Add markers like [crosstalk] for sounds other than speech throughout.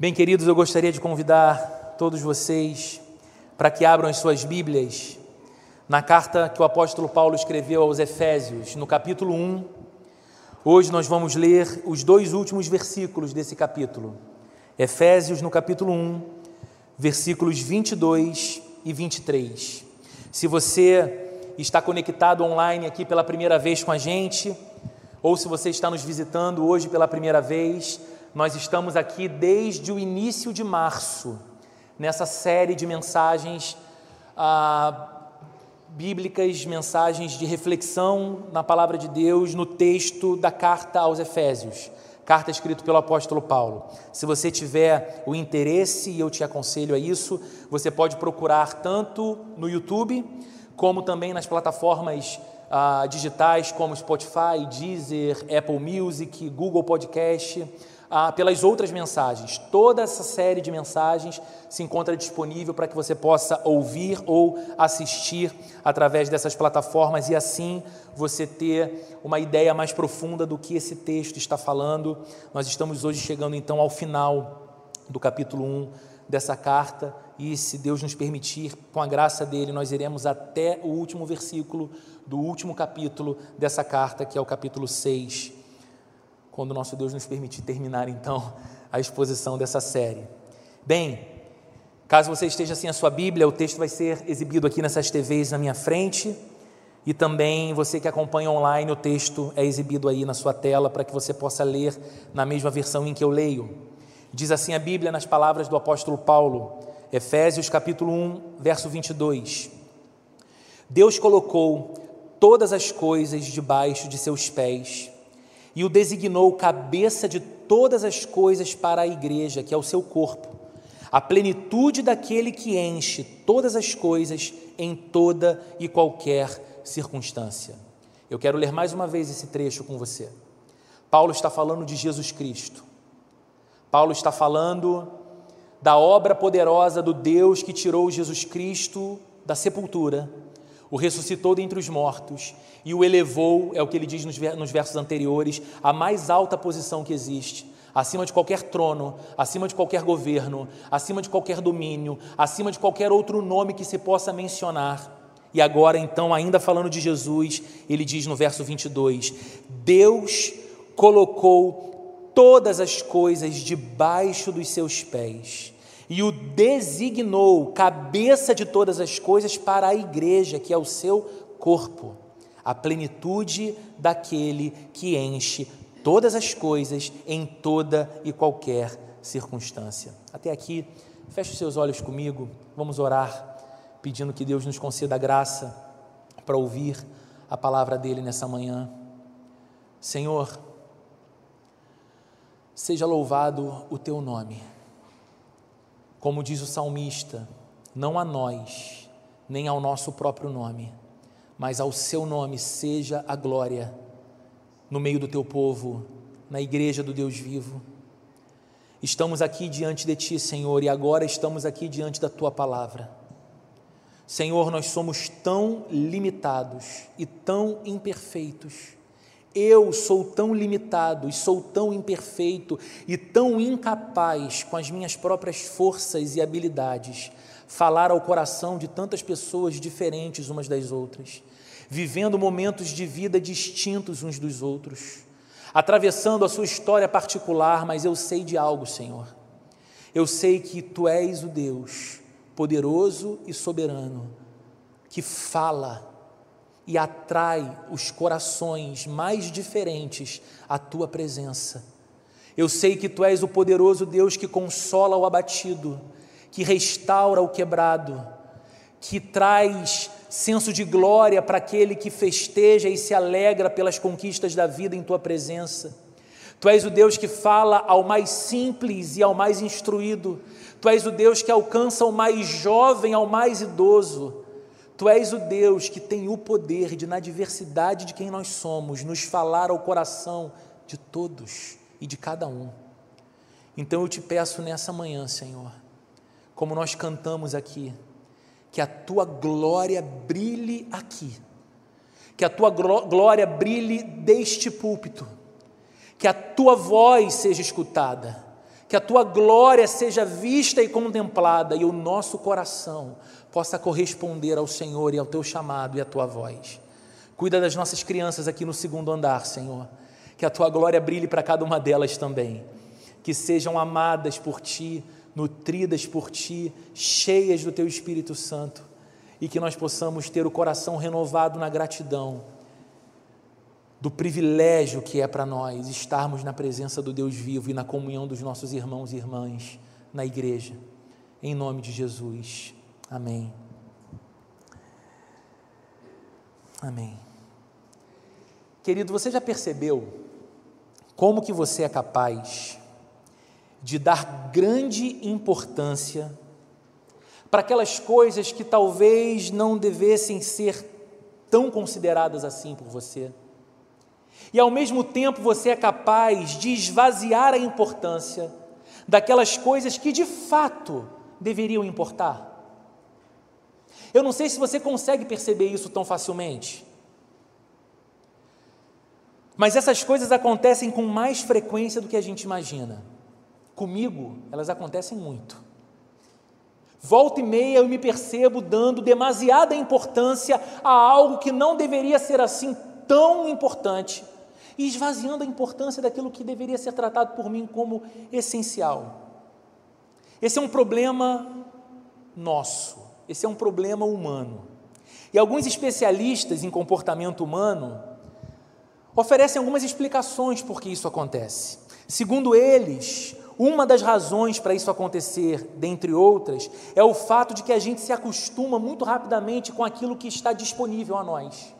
Bem, queridos, eu gostaria de convidar todos vocês para que abram as suas Bíblias na carta que o apóstolo Paulo escreveu aos Efésios, no capítulo 1. Hoje nós vamos ler os dois últimos versículos desse capítulo. Efésios, no capítulo 1, versículos 22 e 23. Se você está conectado online aqui pela primeira vez com a gente, ou se você está nos visitando hoje pela primeira vez, nós estamos aqui desde o início de março, nessa série de mensagens ah, bíblicas, mensagens de reflexão na palavra de Deus, no texto da carta aos Efésios, carta escrita pelo apóstolo Paulo. Se você tiver o interesse, e eu te aconselho a isso, você pode procurar tanto no YouTube, como também nas plataformas ah, digitais como Spotify, Deezer, Apple Music, Google Podcast, ah, pelas outras mensagens. Toda essa série de mensagens se encontra disponível para que você possa ouvir ou assistir através dessas plataformas e assim você ter uma ideia mais profunda do que esse texto está falando. Nós estamos hoje chegando então ao final do capítulo 1 dessa carta e, se Deus nos permitir, com a graça dele, nós iremos até o último versículo do último capítulo dessa carta, que é o capítulo 6, quando nosso Deus nos permitir terminar então a exposição dessa série. Bem, caso você esteja sem a sua Bíblia, o texto vai ser exibido aqui nessas TVs na minha frente. E também você que acompanha online, o texto é exibido aí na sua tela para que você possa ler na mesma versão em que eu leio. Diz assim a Bíblia nas palavras do apóstolo Paulo, Efésios capítulo 1, verso 22. Deus colocou todas as coisas debaixo de seus pés e o designou cabeça de todas as coisas para a igreja, que é o seu corpo, a plenitude daquele que enche todas as coisas em toda e qualquer circunstância. Eu quero ler mais uma vez esse trecho com você. Paulo está falando de Jesus Cristo Paulo está falando da obra poderosa do Deus que tirou Jesus Cristo da sepultura, o ressuscitou dentre os mortos e o elevou, é o que ele diz nos versos anteriores, à mais alta posição que existe, acima de qualquer trono, acima de qualquer governo, acima de qualquer domínio, acima de qualquer outro nome que se possa mencionar. E agora, então, ainda falando de Jesus, ele diz no verso 22: Deus colocou todas as coisas debaixo dos seus pés e o designou cabeça de todas as coisas para a igreja, que é o seu corpo, a plenitude daquele que enche todas as coisas em toda e qualquer circunstância. Até aqui, feche os seus olhos comigo, vamos orar, pedindo que Deus nos conceda a graça para ouvir a palavra dele nessa manhã. Senhor, Seja louvado o teu nome. Como diz o salmista, não a nós, nem ao nosso próprio nome, mas ao seu nome seja a glória no meio do teu povo, na igreja do Deus vivo. Estamos aqui diante de ti, Senhor, e agora estamos aqui diante da tua palavra. Senhor, nós somos tão limitados e tão imperfeitos eu sou tão limitado e sou tão imperfeito e tão incapaz com as minhas próprias forças e habilidades falar ao coração de tantas pessoas diferentes umas das outras, vivendo momentos de vida distintos uns dos outros, atravessando a sua história particular, mas eu sei de algo, Senhor. Eu sei que tu és o Deus poderoso e soberano que fala e atrai os corações mais diferentes à tua presença. Eu sei que tu és o poderoso Deus que consola o abatido, que restaura o quebrado, que traz senso de glória para aquele que festeja e se alegra pelas conquistas da vida em tua presença. Tu és o Deus que fala ao mais simples e ao mais instruído. Tu és o Deus que alcança o mais jovem ao mais idoso. Tu és o Deus que tem o poder de, na diversidade de quem nós somos, nos falar ao coração de todos e de cada um. Então eu te peço nessa manhã, Senhor, como nós cantamos aqui, que a tua glória brilhe aqui, que a tua glória brilhe deste púlpito, que a tua voz seja escutada que a tua glória seja vista e contemplada e o nosso coração possa corresponder ao Senhor e ao teu chamado e à tua voz. Cuida das nossas crianças aqui no segundo andar, Senhor. Que a tua glória brilhe para cada uma delas também. Que sejam amadas por ti, nutridas por ti, cheias do teu Espírito Santo. E que nós possamos ter o coração renovado na gratidão do privilégio que é para nós estarmos na presença do Deus vivo e na comunhão dos nossos irmãos e irmãs na igreja. Em nome de Jesus. Amém. Amém. Querido, você já percebeu como que você é capaz de dar grande importância para aquelas coisas que talvez não devessem ser tão consideradas assim por você? E ao mesmo tempo você é capaz de esvaziar a importância daquelas coisas que de fato deveriam importar. Eu não sei se você consegue perceber isso tão facilmente. Mas essas coisas acontecem com mais frequência do que a gente imagina. Comigo, elas acontecem muito. Volta e meia eu me percebo dando demasiada importância a algo que não deveria ser assim tão importante e esvaziando a importância daquilo que deveria ser tratado por mim como essencial. Esse é um problema nosso, esse é um problema humano. E alguns especialistas em comportamento humano oferecem algumas explicações por que isso acontece. Segundo eles, uma das razões para isso acontecer, dentre outras, é o fato de que a gente se acostuma muito rapidamente com aquilo que está disponível a nós.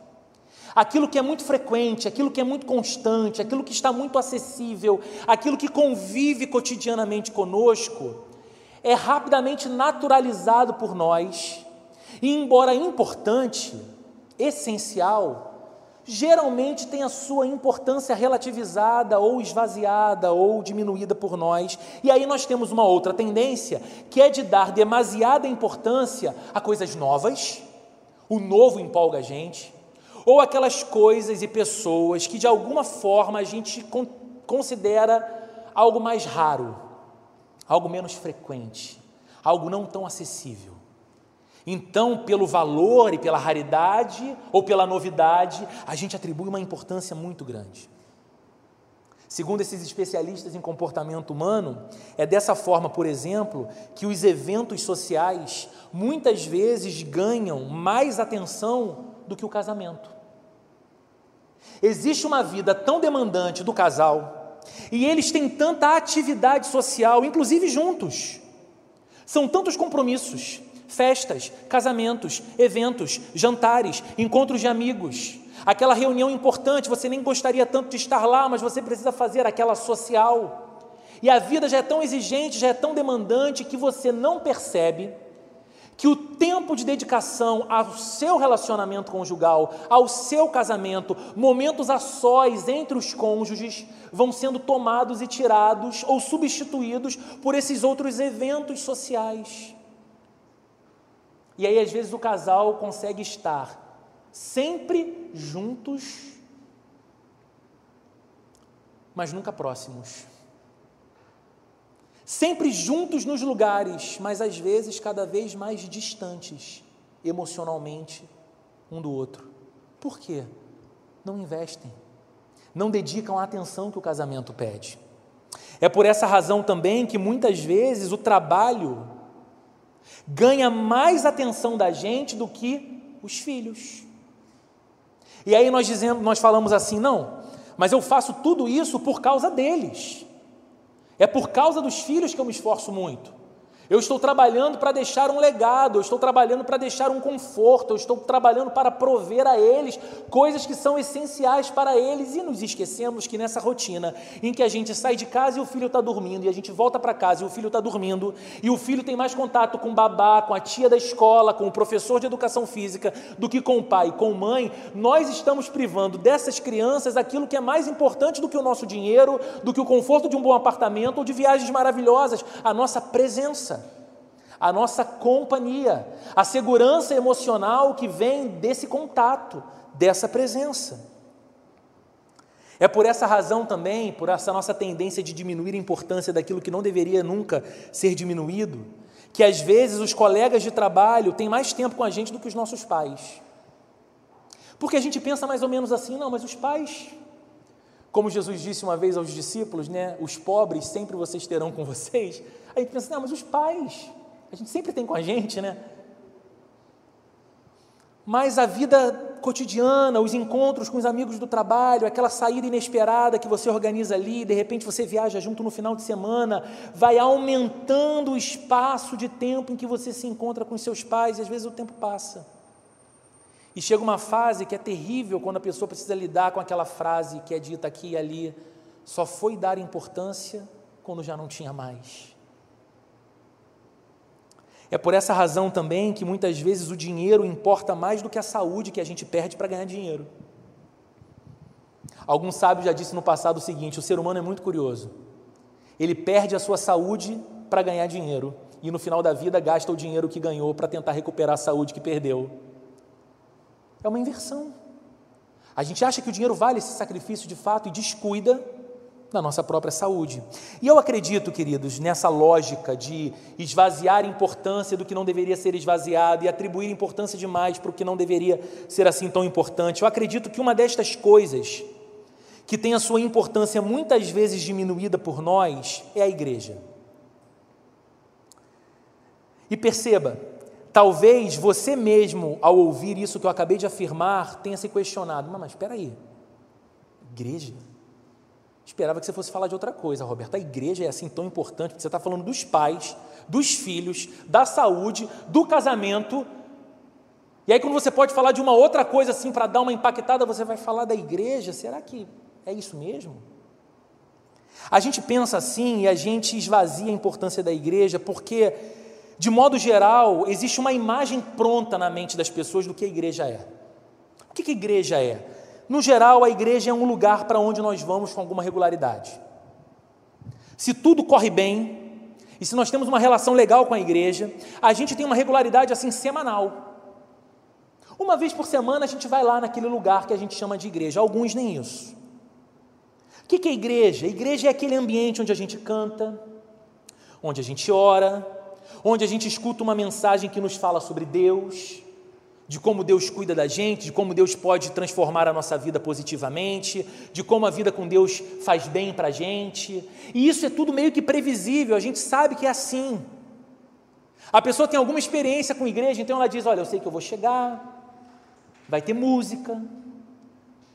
Aquilo que é muito frequente, aquilo que é muito constante, aquilo que está muito acessível, aquilo que convive cotidianamente conosco, é rapidamente naturalizado por nós, e embora importante, essencial, geralmente tem a sua importância relativizada ou esvaziada ou diminuída por nós. E aí nós temos uma outra tendência, que é de dar demasiada importância a coisas novas. O novo empolga a gente, ou aquelas coisas e pessoas que de alguma forma a gente considera algo mais raro, algo menos frequente, algo não tão acessível. Então, pelo valor e pela raridade ou pela novidade, a gente atribui uma importância muito grande. Segundo esses especialistas em comportamento humano, é dessa forma, por exemplo, que os eventos sociais muitas vezes ganham mais atenção do que o casamento. Existe uma vida tão demandante do casal e eles têm tanta atividade social, inclusive juntos. São tantos compromissos, festas, casamentos, eventos, jantares, encontros de amigos. Aquela reunião importante, você nem gostaria tanto de estar lá, mas você precisa fazer aquela social. E a vida já é tão exigente, já é tão demandante que você não percebe que o tempo de dedicação ao seu relacionamento conjugal, ao seu casamento, momentos a sós entre os cônjuges, vão sendo tomados e tirados ou substituídos por esses outros eventos sociais. E aí, às vezes, o casal consegue estar sempre juntos, mas nunca próximos sempre juntos nos lugares, mas às vezes cada vez mais distantes emocionalmente um do outro. Por quê? Não investem, não dedicam a atenção que o casamento pede. É por essa razão também que muitas vezes o trabalho ganha mais atenção da gente do que os filhos. E aí nós dizemos, nós falamos assim, não, mas eu faço tudo isso por causa deles. É por causa dos filhos que eu me esforço muito. Eu estou trabalhando para deixar um legado, eu estou trabalhando para deixar um conforto, eu estou trabalhando para prover a eles coisas que são essenciais para eles. E nos esquecemos que nessa rotina em que a gente sai de casa e o filho está dormindo, e a gente volta para casa e o filho está dormindo, e o filho tem mais contato com o babá, com a tia da escola, com o professor de educação física do que com o pai, com mãe, nós estamos privando dessas crianças aquilo que é mais importante do que o nosso dinheiro, do que o conforto de um bom apartamento ou de viagens maravilhosas, a nossa presença a nossa companhia, a segurança emocional que vem desse contato, dessa presença. É por essa razão também, por essa nossa tendência de diminuir a importância daquilo que não deveria nunca ser diminuído, que às vezes os colegas de trabalho têm mais tempo com a gente do que os nossos pais. Porque a gente pensa mais ou menos assim, não, mas os pais, como Jesus disse uma vez aos discípulos, né, os pobres sempre vocês terão com vocês. A gente pensa, não, mas os pais, a gente sempre tem com a gente, né? Mas a vida cotidiana, os encontros com os amigos do trabalho, aquela saída inesperada que você organiza ali, de repente você viaja junto no final de semana, vai aumentando o espaço de tempo em que você se encontra com seus pais e às vezes o tempo passa. E chega uma fase que é terrível quando a pessoa precisa lidar com aquela frase que é dita aqui e ali: só foi dar importância quando já não tinha mais. É por essa razão também que muitas vezes o dinheiro importa mais do que a saúde que a gente perde para ganhar dinheiro. Algum sábio já disse no passado o seguinte: o ser humano é muito curioso. Ele perde a sua saúde para ganhar dinheiro e no final da vida gasta o dinheiro que ganhou para tentar recuperar a saúde que perdeu. É uma inversão. A gente acha que o dinheiro vale esse sacrifício de fato e descuida da nossa própria saúde. E eu acredito, queridos, nessa lógica de esvaziar importância do que não deveria ser esvaziado e atribuir importância demais para o que não deveria ser assim tão importante. Eu acredito que uma destas coisas que tem a sua importância muitas vezes diminuída por nós é a igreja. E perceba, talvez você mesmo, ao ouvir isso que eu acabei de afirmar, tenha se questionado: mas espera aí, igreja? Esperava que você fosse falar de outra coisa, Roberto. A igreja é assim tão importante, porque você está falando dos pais, dos filhos, da saúde, do casamento. E aí, quando você pode falar de uma outra coisa assim para dar uma impactada, você vai falar da igreja. Será que é isso mesmo? A gente pensa assim e a gente esvazia a importância da igreja porque, de modo geral, existe uma imagem pronta na mente das pessoas do que a igreja é. O que a igreja é? No geral, a igreja é um lugar para onde nós vamos com alguma regularidade. Se tudo corre bem, e se nós temos uma relação legal com a igreja, a gente tem uma regularidade assim semanal. Uma vez por semana a gente vai lá naquele lugar que a gente chama de igreja, alguns nem isso. O que é igreja? Igreja é aquele ambiente onde a gente canta, onde a gente ora, onde a gente escuta uma mensagem que nos fala sobre Deus, de como Deus cuida da gente, de como Deus pode transformar a nossa vida positivamente, de como a vida com Deus faz bem para a gente. E isso é tudo meio que previsível, a gente sabe que é assim. A pessoa tem alguma experiência com igreja, então ela diz: Olha, eu sei que eu vou chegar, vai ter música,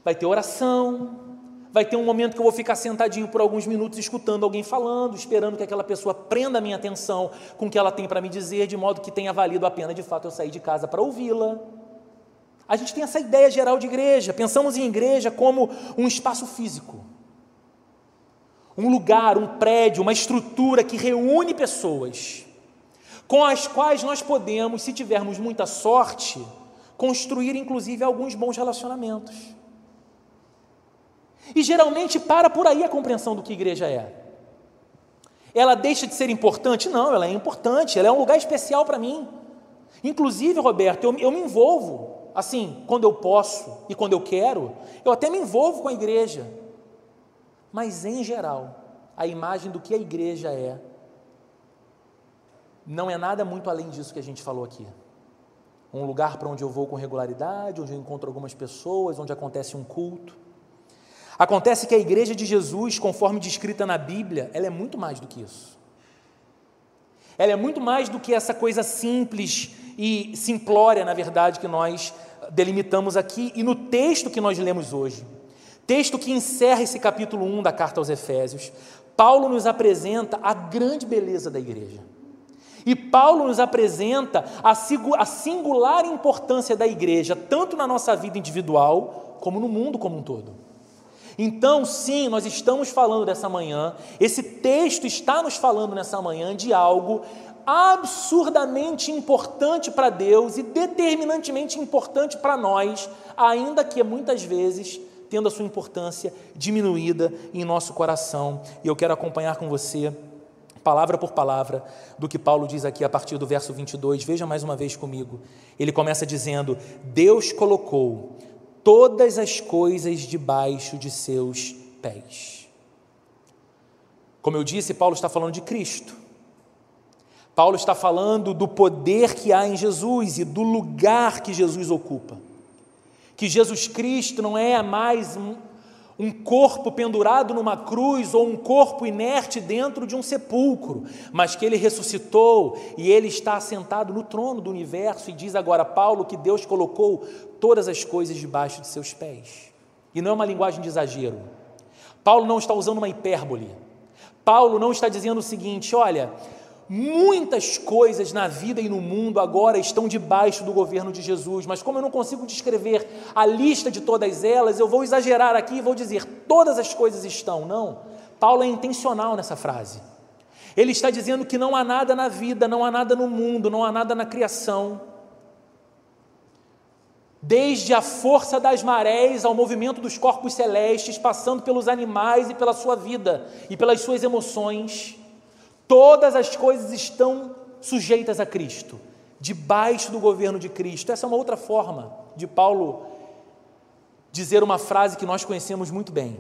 vai ter oração, vai ter um momento que eu vou ficar sentadinho por alguns minutos escutando alguém falando, esperando que aquela pessoa prenda a minha atenção com o que ela tem para me dizer, de modo que tenha valido a pena de fato eu sair de casa para ouvi-la. A gente tem essa ideia geral de igreja, pensamos em igreja como um espaço físico, um lugar, um prédio, uma estrutura que reúne pessoas, com as quais nós podemos, se tivermos muita sorte, construir inclusive alguns bons relacionamentos. E geralmente para por aí a compreensão do que igreja é. Ela deixa de ser importante? Não, ela é importante, ela é um lugar especial para mim. Inclusive, Roberto, eu, eu me envolvo, assim, quando eu posso e quando eu quero, eu até me envolvo com a igreja. Mas, em geral, a imagem do que a igreja é, não é nada muito além disso que a gente falou aqui. Um lugar para onde eu vou com regularidade, onde eu encontro algumas pessoas, onde acontece um culto. Acontece que a igreja de Jesus, conforme descrita na Bíblia, ela é muito mais do que isso. Ela é muito mais do que essa coisa simples e simplória, na verdade, que nós delimitamos aqui e no texto que nós lemos hoje. Texto que encerra esse capítulo 1 da carta aos Efésios. Paulo nos apresenta a grande beleza da igreja. E Paulo nos apresenta a singular importância da igreja, tanto na nossa vida individual, como no mundo como um todo. Então, sim, nós estamos falando dessa manhã, esse texto está nos falando nessa manhã de algo absurdamente importante para Deus e determinantemente importante para nós, ainda que muitas vezes tendo a sua importância diminuída em nosso coração. E eu quero acompanhar com você, palavra por palavra, do que Paulo diz aqui a partir do verso 22. Veja mais uma vez comigo. Ele começa dizendo: Deus colocou todas as coisas debaixo de seus pés. Como eu disse, Paulo está falando de Cristo. Paulo está falando do poder que há em Jesus e do lugar que Jesus ocupa. Que Jesus Cristo não é mais um, corpo pendurado numa cruz ou um corpo inerte dentro de um sepulcro, mas que ele ressuscitou e ele está assentado no trono do universo. E diz agora Paulo que Deus colocou todas as coisas debaixo de seus pés. E não é uma linguagem de exagero. Paulo não está usando uma hipérbole. Paulo não está dizendo o seguinte: olha, Muitas coisas na vida e no mundo agora estão debaixo do governo de Jesus, mas como eu não consigo descrever a lista de todas elas, eu vou exagerar aqui e vou dizer todas as coisas estão. Não. Paulo é intencional nessa frase. Ele está dizendo que não há nada na vida, não há nada no mundo, não há nada na criação. Desde a força das marés ao movimento dos corpos celestes, passando pelos animais e pela sua vida e pelas suas emoções Todas as coisas estão sujeitas a Cristo, debaixo do governo de Cristo. Essa é uma outra forma de Paulo dizer uma frase que nós conhecemos muito bem: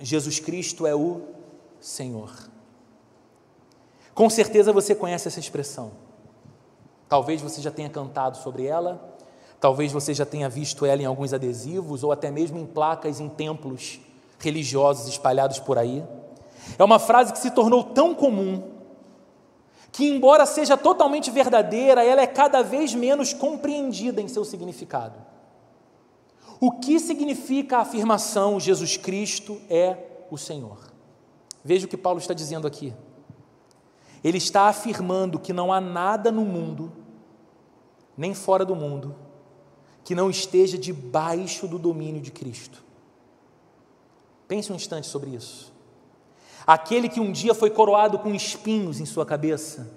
Jesus Cristo é o Senhor. Com certeza você conhece essa expressão. Talvez você já tenha cantado sobre ela, talvez você já tenha visto ela em alguns adesivos ou até mesmo em placas em templos religiosos espalhados por aí. É uma frase que se tornou tão comum que, embora seja totalmente verdadeira, ela é cada vez menos compreendida em seu significado. O que significa a afirmação Jesus Cristo é o Senhor? Veja o que Paulo está dizendo aqui. Ele está afirmando que não há nada no mundo, nem fora do mundo, que não esteja debaixo do domínio de Cristo. Pense um instante sobre isso aquele que um dia foi coroado com espinhos em sua cabeça,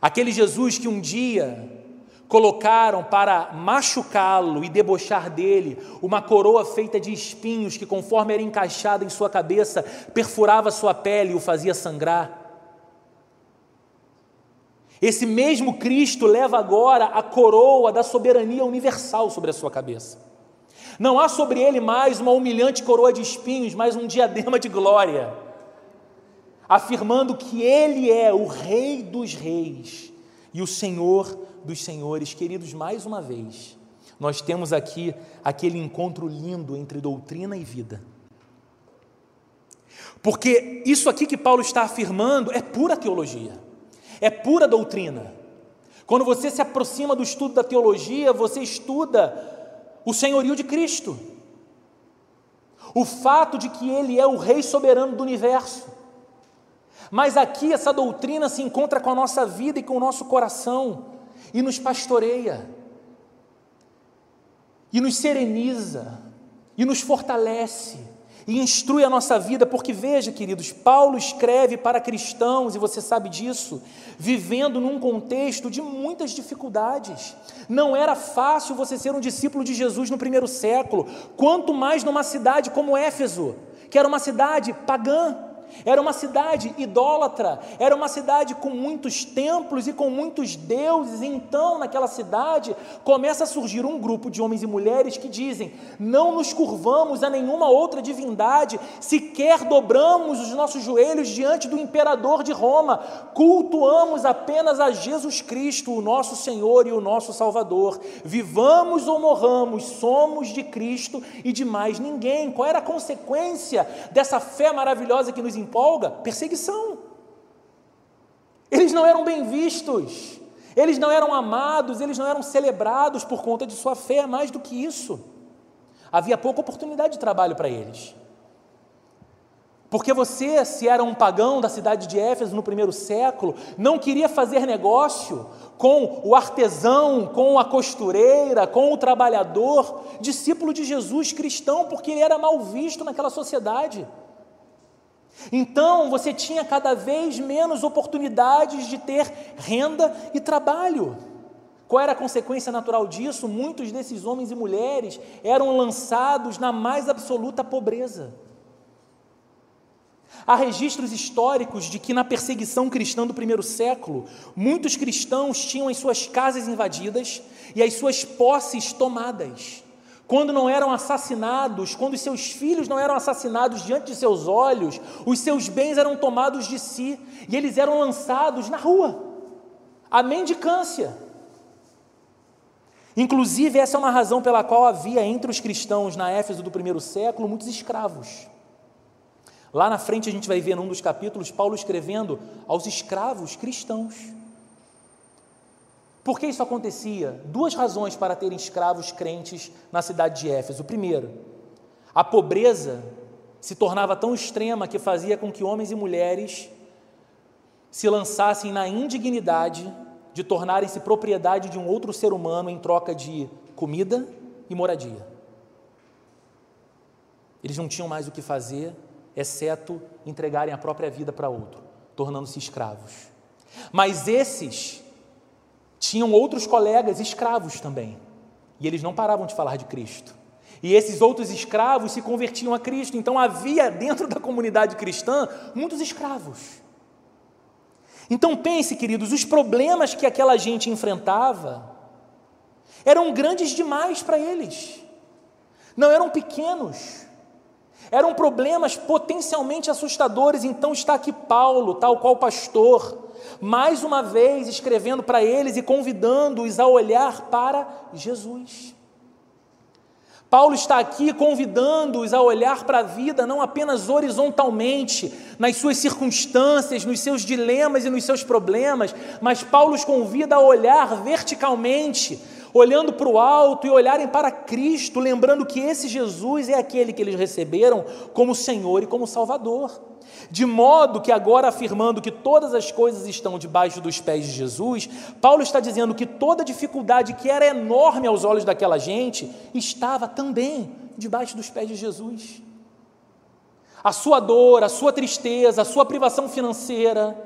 aquele Jesus que um dia colocaram para machucá-lo e debochar dele uma coroa feita de espinhos que, conforme era encaixada em sua cabeça, perfurava sua pele e o fazia sangrar. Esse mesmo Cristo leva agora a coroa da soberania universal sobre a sua cabeça. Não há sobre ele mais uma humilhante coroa de espinhos, mas um diadema de glória, afirmando que ele é o Rei dos Reis e o Senhor dos Senhores. Queridos, mais uma vez, nós temos aqui aquele encontro lindo entre doutrina e vida. Porque isso aqui que Paulo está afirmando é pura teologia, é pura doutrina. Quando você se aproxima do estudo da teologia, você estuda o senhorio de Cristo, o fato de que Ele é o Rei soberano do universo. Mas aqui essa doutrina se encontra com a nossa vida e com o nosso coração e nos pastoreia, e nos sereniza, e nos fortalece e instrui a nossa vida, porque veja, queridos, Paulo escreve para cristãos, e você sabe disso, vivendo num contexto de muitas dificuldades. Não era fácil você ser um discípulo de Jesus no primeiro século, quanto mais numa cidade como Éfeso, que era uma cidade pagã. Era uma cidade idólatra, era uma cidade com muitos templos e com muitos deuses. Então, naquela cidade, começa a surgir um grupo de homens e mulheres que dizem: não nos curvamos a nenhuma outra divindade, sequer dobramos os nossos joelhos diante do imperador de Roma, cultuamos apenas a Jesus Cristo, o nosso Senhor e o nosso Salvador. Vivamos ou morramos, somos de Cristo e de mais ninguém. Qual era a consequência dessa fé maravilhosa que nos empolga? Perseguição. Eles não eram bem vistos, eles não eram amados, eles não eram celebrados por conta de sua fé, mais do que isso. Havia pouca oportunidade de trabalho para eles. Porque você, se era um pagão da cidade de Éfeso no primeiro século, não queria fazer negócio com o artesão, com a costureira, com o trabalhador, discípulo de Jesus cristão, porque ele era mal visto naquela sociedade. Então você tinha cada vez menos oportunidades de ter renda e trabalho. Qual era a consequência natural disso? Muitos desses homens e mulheres eram lançados na mais absoluta pobreza. Há registros históricos de que na perseguição cristã do primeiro século, muitos cristãos tinham as suas casas invadidas e as suas posses tomadas. Quando não eram assassinados, quando seus filhos não eram assassinados diante de seus olhos, os seus bens eram tomados de si e eles eram lançados na rua. A mendicância. Inclusive, essa é uma razão pela qual havia entre os cristãos na Éfeso do primeiro século muitos escravos. Lá na frente a gente vai ver num dos capítulos Paulo escrevendo aos escravos cristãos. Por que isso acontecia? Duas razões para terem escravos crentes na cidade de Éfeso. Primeiro, a pobreza se tornava tão extrema que fazia com que homens e mulheres se lançassem na indignidade de tornarem-se propriedade de um outro ser humano em troca de comida e moradia. Eles não tinham mais o que fazer exceto entregarem a própria vida para outro, tornando-se escravos. Mas esses tinham outros colegas escravos também, e eles não paravam de falar de Cristo. E esses outros escravos se convertiam a Cristo, então havia dentro da comunidade cristã muitos escravos. Então pense, queridos, os problemas que aquela gente enfrentava eram grandes demais para eles, não eram pequenos. Eram problemas potencialmente assustadores, então está aqui Paulo, tal qual pastor, mais uma vez escrevendo para eles e convidando-os a olhar para Jesus. Paulo está aqui convidando-os a olhar para a vida não apenas horizontalmente, nas suas circunstâncias, nos seus dilemas e nos seus problemas, mas Paulo os convida a olhar verticalmente olhando para o alto e olharem para Cristo, lembrando que esse Jesus é aquele que eles receberam como Senhor e como Salvador. De modo que, agora afirmando que todas as coisas estão debaixo dos pés de Jesus, Paulo está dizendo que toda dificuldade que era enorme aos olhos daquela gente estava também debaixo dos pés de Jesus. A sua dor, a sua tristeza, a sua privação financeira,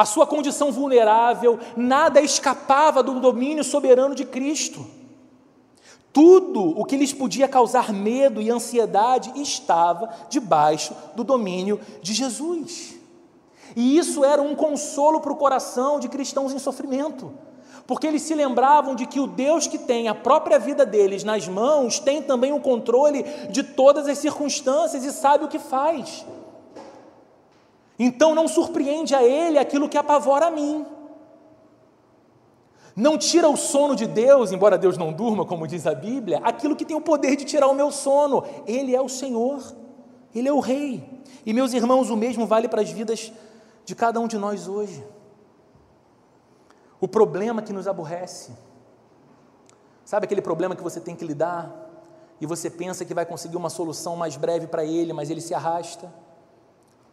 a sua condição vulnerável, nada escapava do domínio soberano de Cristo. Tudo o que lhes podia causar medo e ansiedade estava debaixo do domínio de Jesus. E isso era um consolo para o coração de cristãos em sofrimento, porque eles se lembravam de que o Deus que tem a própria vida deles nas mãos tem também o controle de todas as circunstâncias e sabe o que faz. Então não surpreende a ele aquilo que apavora a mim. Não tira o sono de Deus, embora Deus não durma, como diz a Bíblia, aquilo que tem o poder de tirar o meu sono. Ele é o Senhor, Ele é o Rei. E meus irmãos, o mesmo vale para as vidas de cada um de nós hoje. O problema que nos aborrece, sabe aquele problema que você tem que lidar e você pensa que vai conseguir uma solução mais breve para ele, mas ele se arrasta?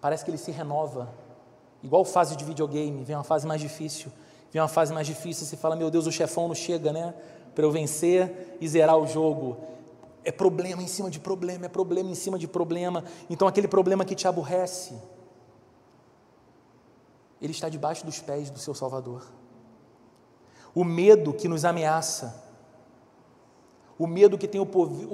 Parece que ele se renova. Igual fase de videogame, vem uma fase mais difícil, vem uma fase mais difícil, você fala, meu Deus, o chefão não chega, né? Para eu vencer e zerar o jogo. É problema em cima de problema, é problema em cima de problema. Então aquele problema que te aborrece, ele está debaixo dos pés do seu Salvador. O medo que nos ameaça, o medo que tem o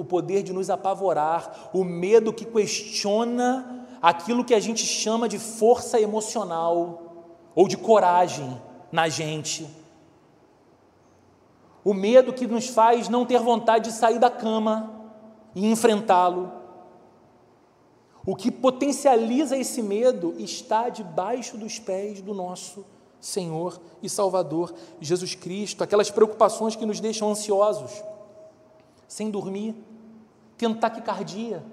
poder de nos apavorar, o medo que questiona aquilo que a gente chama de força emocional ou de coragem na gente. O medo que nos faz não ter vontade de sair da cama e enfrentá-lo. O que potencializa esse medo está debaixo dos pés do nosso Senhor e Salvador Jesus Cristo. Aquelas preocupações que nos deixam ansiosos, sem dormir, tendo taquicardia,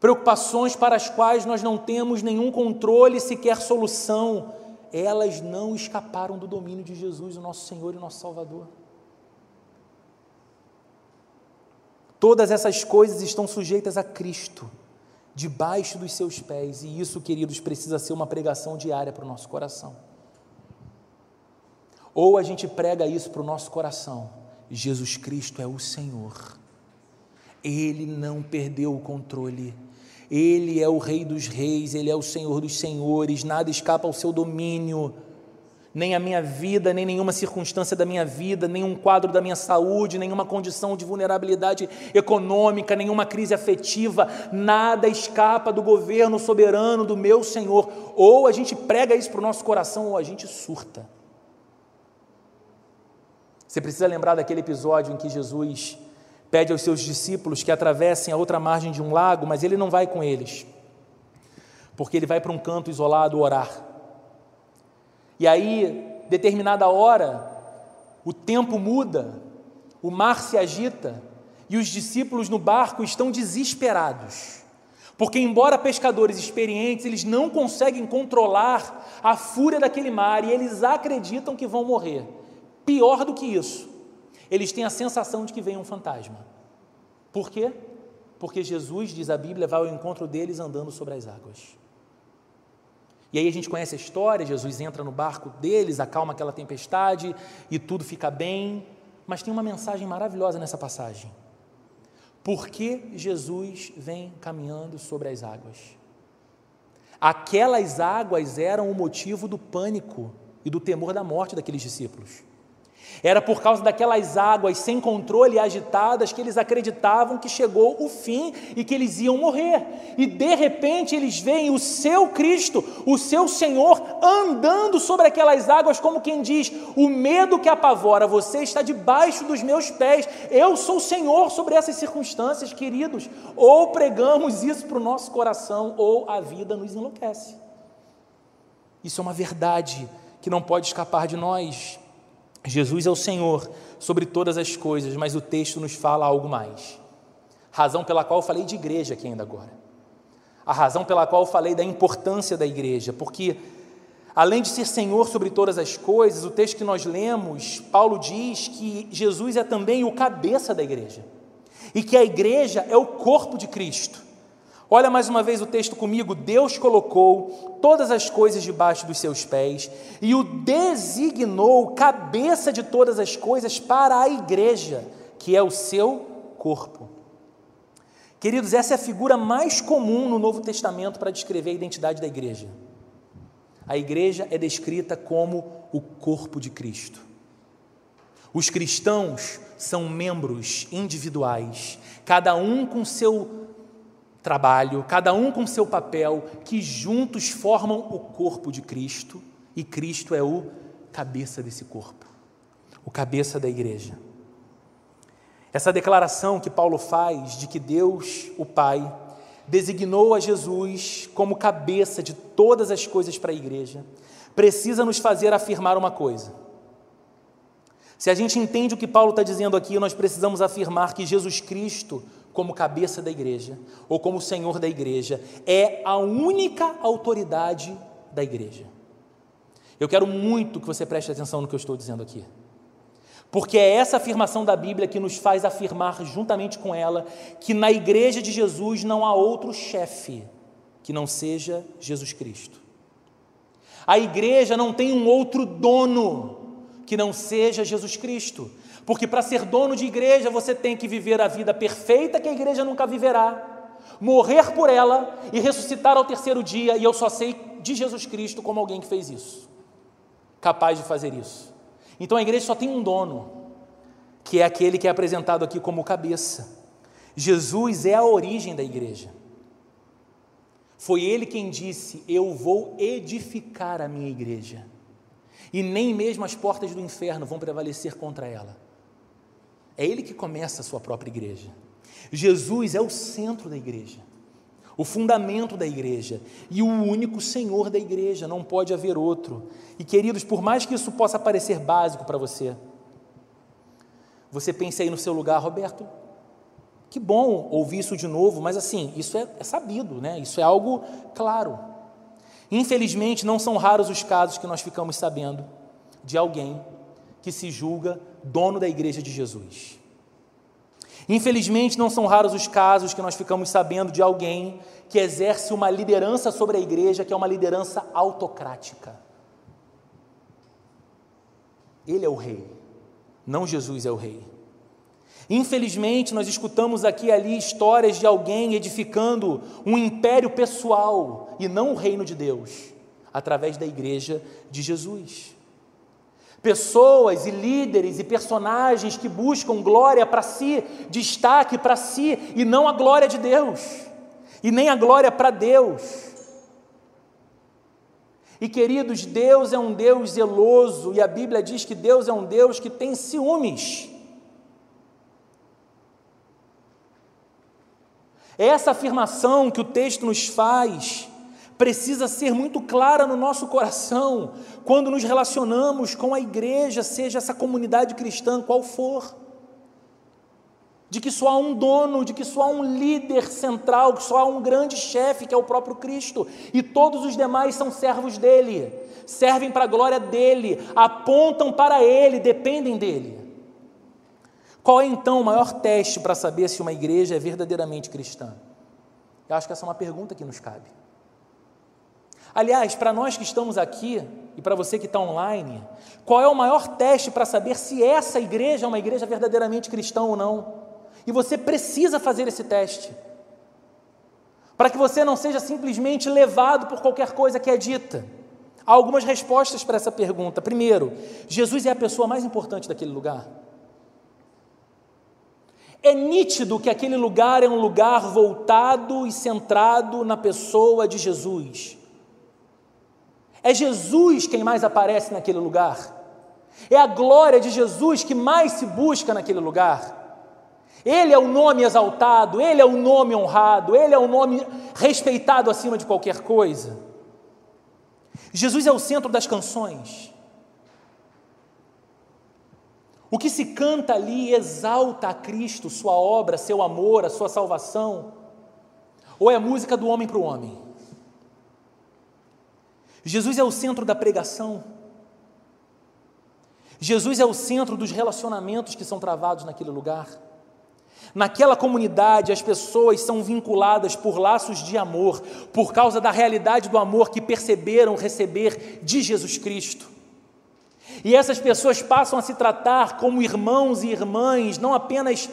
preocupações para as quais nós não temos nenhum controle, sequer solução, elas não escaparam do domínio de Jesus, o nosso Senhor e nosso Salvador. Todas essas coisas estão sujeitas a Cristo, debaixo dos seus pés, e isso, queridos, precisa ser uma pregação diária para o nosso coração. Ou a gente prega isso para o nosso coração: Jesus Cristo é o Senhor, Ele não perdeu o controle ele é o Rei dos Reis, Ele é o Senhor dos Senhores, nada escapa ao seu domínio, nem a minha vida, nem nenhuma circunstância da minha vida, nenhum quadro da minha saúde, nenhuma condição de vulnerabilidade econômica, nenhuma crise afetiva, nada escapa do governo soberano do meu Senhor. Ou a gente prega isso para o nosso coração, ou a gente surta. Você precisa lembrar daquele episódio em que Jesus pede aos seus discípulos que atravessem a outra margem de um lago, mas ele não vai com eles, porque ele vai para um canto isolado orar. E aí, determinada hora, o tempo muda, o mar se agita e os discípulos no barco estão desesperados. Porque, embora pescadores experientes, eles não conseguem controlar a fúria daquele mar e eles acreditam que vão morrer. Pior do que isso, eles têm a sensação de que vem um fantasma. Por quê? Porque Jesus, diz a Bíblia, vai ao encontro deles andando sobre as águas. E aí a gente conhece a história: Jesus entra no barco deles, acalma aquela tempestade e tudo fica bem. Mas tem uma mensagem maravilhosa nessa passagem. Por que Jesus vem caminhando sobre as águas? Aquelas águas eram o motivo do pânico e do temor da morte daqueles discípulos. Era por causa daquelas águas sem controle e agitadas que eles acreditavam que chegou o fim e que eles iam morrer. E de repente eles veem o seu Cristo, o seu Senhor, andando sobre aquelas águas, como quem diz: O medo que apavora você está debaixo dos meus pés. Eu sou o Senhor sobre essas circunstâncias, queridos. Ou pregamos isso para o nosso coração, ou a vida nos enlouquece. Isso é uma verdade que não pode escapar de nós. Jesus é o Senhor sobre todas as coisas, mas o texto nos fala algo mais. Razão pela qual eu falei de igreja aqui ainda agora. A razão pela qual eu falei da importância da igreja, porque além de ser Senhor sobre todas as coisas, o texto que nós lemos, Paulo diz que Jesus é também o cabeça da igreja. E que a igreja é o corpo de Cristo. Olha mais uma vez o texto comigo. Deus colocou todas as coisas debaixo dos seus pés e o designou cabeça de todas as coisas para a igreja, que é o seu corpo. Queridos, essa é a figura mais comum no Novo Testamento para descrever a identidade da igreja. A igreja é descrita como o corpo de Cristo. Os cristãos são membros individuais, cada um com seu trabalho, cada um com seu papel, que juntos formam o corpo de Cristo e Cristo é o cabeça desse corpo, o cabeça da igreja. Essa declaração que Paulo faz de que Deus, o Pai, designou a Jesus como cabeça de todas as coisas para a igreja, precisa nos fazer afirmar uma coisa. Se a gente entende o que Paulo está dizendo aqui, nós precisamos afirmar que Jesus Cristo como cabeça da igreja ou como Senhor da igreja, é a única autoridade da igreja. Eu quero muito que você preste atenção no que eu estou dizendo aqui. Porque é essa afirmação da Bíblia que nos faz afirmar, juntamente com ela, que na igreja de Jesus não há outro chefe que não seja Jesus Cristo. A igreja não tem um outro dono que não seja Jesus Cristo. Porque para ser dono de igreja você tem que viver a vida perfeita que a igreja nunca viverá, morrer por ela e ressuscitar ao terceiro dia, e eu só sei de Jesus Cristo como alguém que fez isso, capaz de fazer isso. Então a igreja só tem um dono, que é aquele que é apresentado aqui como cabeça. Jesus é a origem da igreja. Foi ele quem disse: Eu vou edificar a minha igreja, e nem mesmo as portas do inferno vão prevalecer contra ela. É Ele que começa a sua própria igreja. Jesus é o centro da igreja, o fundamento da igreja e o único Senhor da igreja, não pode haver outro. E queridos, por mais que isso possa parecer básico para você, você pense aí no seu lugar, Roberto. Que bom ouvir isso de novo, mas assim, isso é, é sabido, né? Isso é algo claro. Infelizmente, não são raros os casos que nós ficamos sabendo de alguém que se julga dono da igreja de Jesus. Infelizmente, não são raros os casos que nós ficamos sabendo de alguém que exerce uma liderança sobre a igreja, que é uma liderança autocrática. Ele é o rei, não Jesus é o rei. Infelizmente, nós escutamos aqui e ali histórias de alguém edificando um império pessoal e não o reino de Deus, através da igreja de Jesus. Pessoas e líderes e personagens que buscam glória para si, destaque para si, e não a glória de Deus, e nem a glória para Deus. E queridos, Deus é um Deus zeloso, e a Bíblia diz que Deus é um Deus que tem ciúmes. Essa afirmação que o texto nos faz precisa ser muito clara no nosso coração quando nos relacionamos com a igreja, seja essa comunidade cristã qual for. De que só há um dono, de que só há um líder central, que só há um grande chefe, que é o próprio Cristo, e todos os demais são servos dele, servem para a glória dele, apontam para ele, dependem dele. Qual é então o maior teste para saber se uma igreja é verdadeiramente cristã? Eu acho que essa é uma pergunta que nos cabe. Aliás, para nós que estamos aqui e para você que está online, qual é o maior teste para saber se essa igreja é uma igreja verdadeiramente cristã ou não? E você precisa fazer esse teste. Para que você não seja simplesmente levado por qualquer coisa que é dita. Há algumas respostas para essa pergunta. Primeiro, Jesus é a pessoa mais importante daquele lugar. É nítido que aquele lugar é um lugar voltado e centrado na pessoa de Jesus. É Jesus quem mais aparece naquele lugar. É a glória de Jesus que mais se busca naquele lugar. Ele é o nome exaltado, ele é o nome honrado, ele é o nome respeitado acima de qualquer coisa. Jesus é o centro das canções. O que se canta ali exalta a Cristo, sua obra, seu amor, a sua salvação. Ou é música do homem para o homem? Jesus é o centro da pregação. Jesus é o centro dos relacionamentos que são travados naquele lugar. Naquela comunidade, as pessoas são vinculadas por laços de amor, por causa da realidade do amor que perceberam receber de Jesus Cristo. E essas pessoas passam a se tratar como irmãos e irmãs, não apenas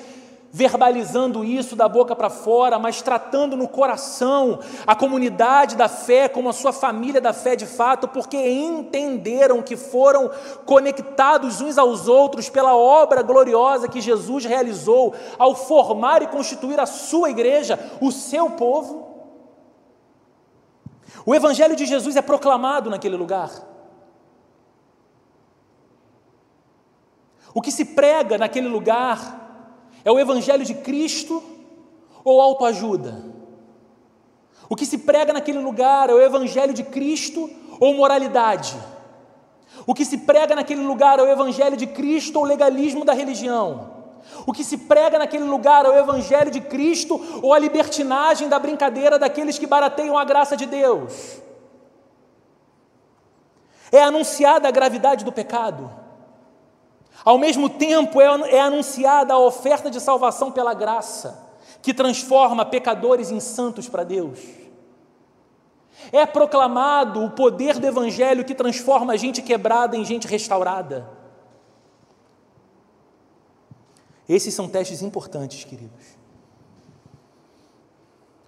verbalizando isso da boca para fora, mas tratando no coração a comunidade da fé como a sua família da fé de fato, porque entenderam que foram conectados uns aos outros pela obra gloriosa que Jesus realizou ao formar e constituir a sua igreja, o seu povo. O Evangelho de Jesus é proclamado naquele lugar. O que se prega naquele lugar é o Evangelho de Cristo ou autoajuda? O que se prega naquele lugar é o Evangelho de Cristo ou moralidade? O que se prega naquele lugar é o Evangelho de Cristo ou legalismo da religião? O que se prega naquele lugar é o Evangelho de Cristo ou a libertinagem da brincadeira daqueles que barateiam a graça de Deus? É anunciada a gravidade do pecado. Ao mesmo tempo, é, é anunciada a oferta de salvação pela graça, que transforma pecadores em santos para Deus. É proclamado o poder do Evangelho que transforma a gente quebrada em gente restaurada. Esses são testes importantes, queridos.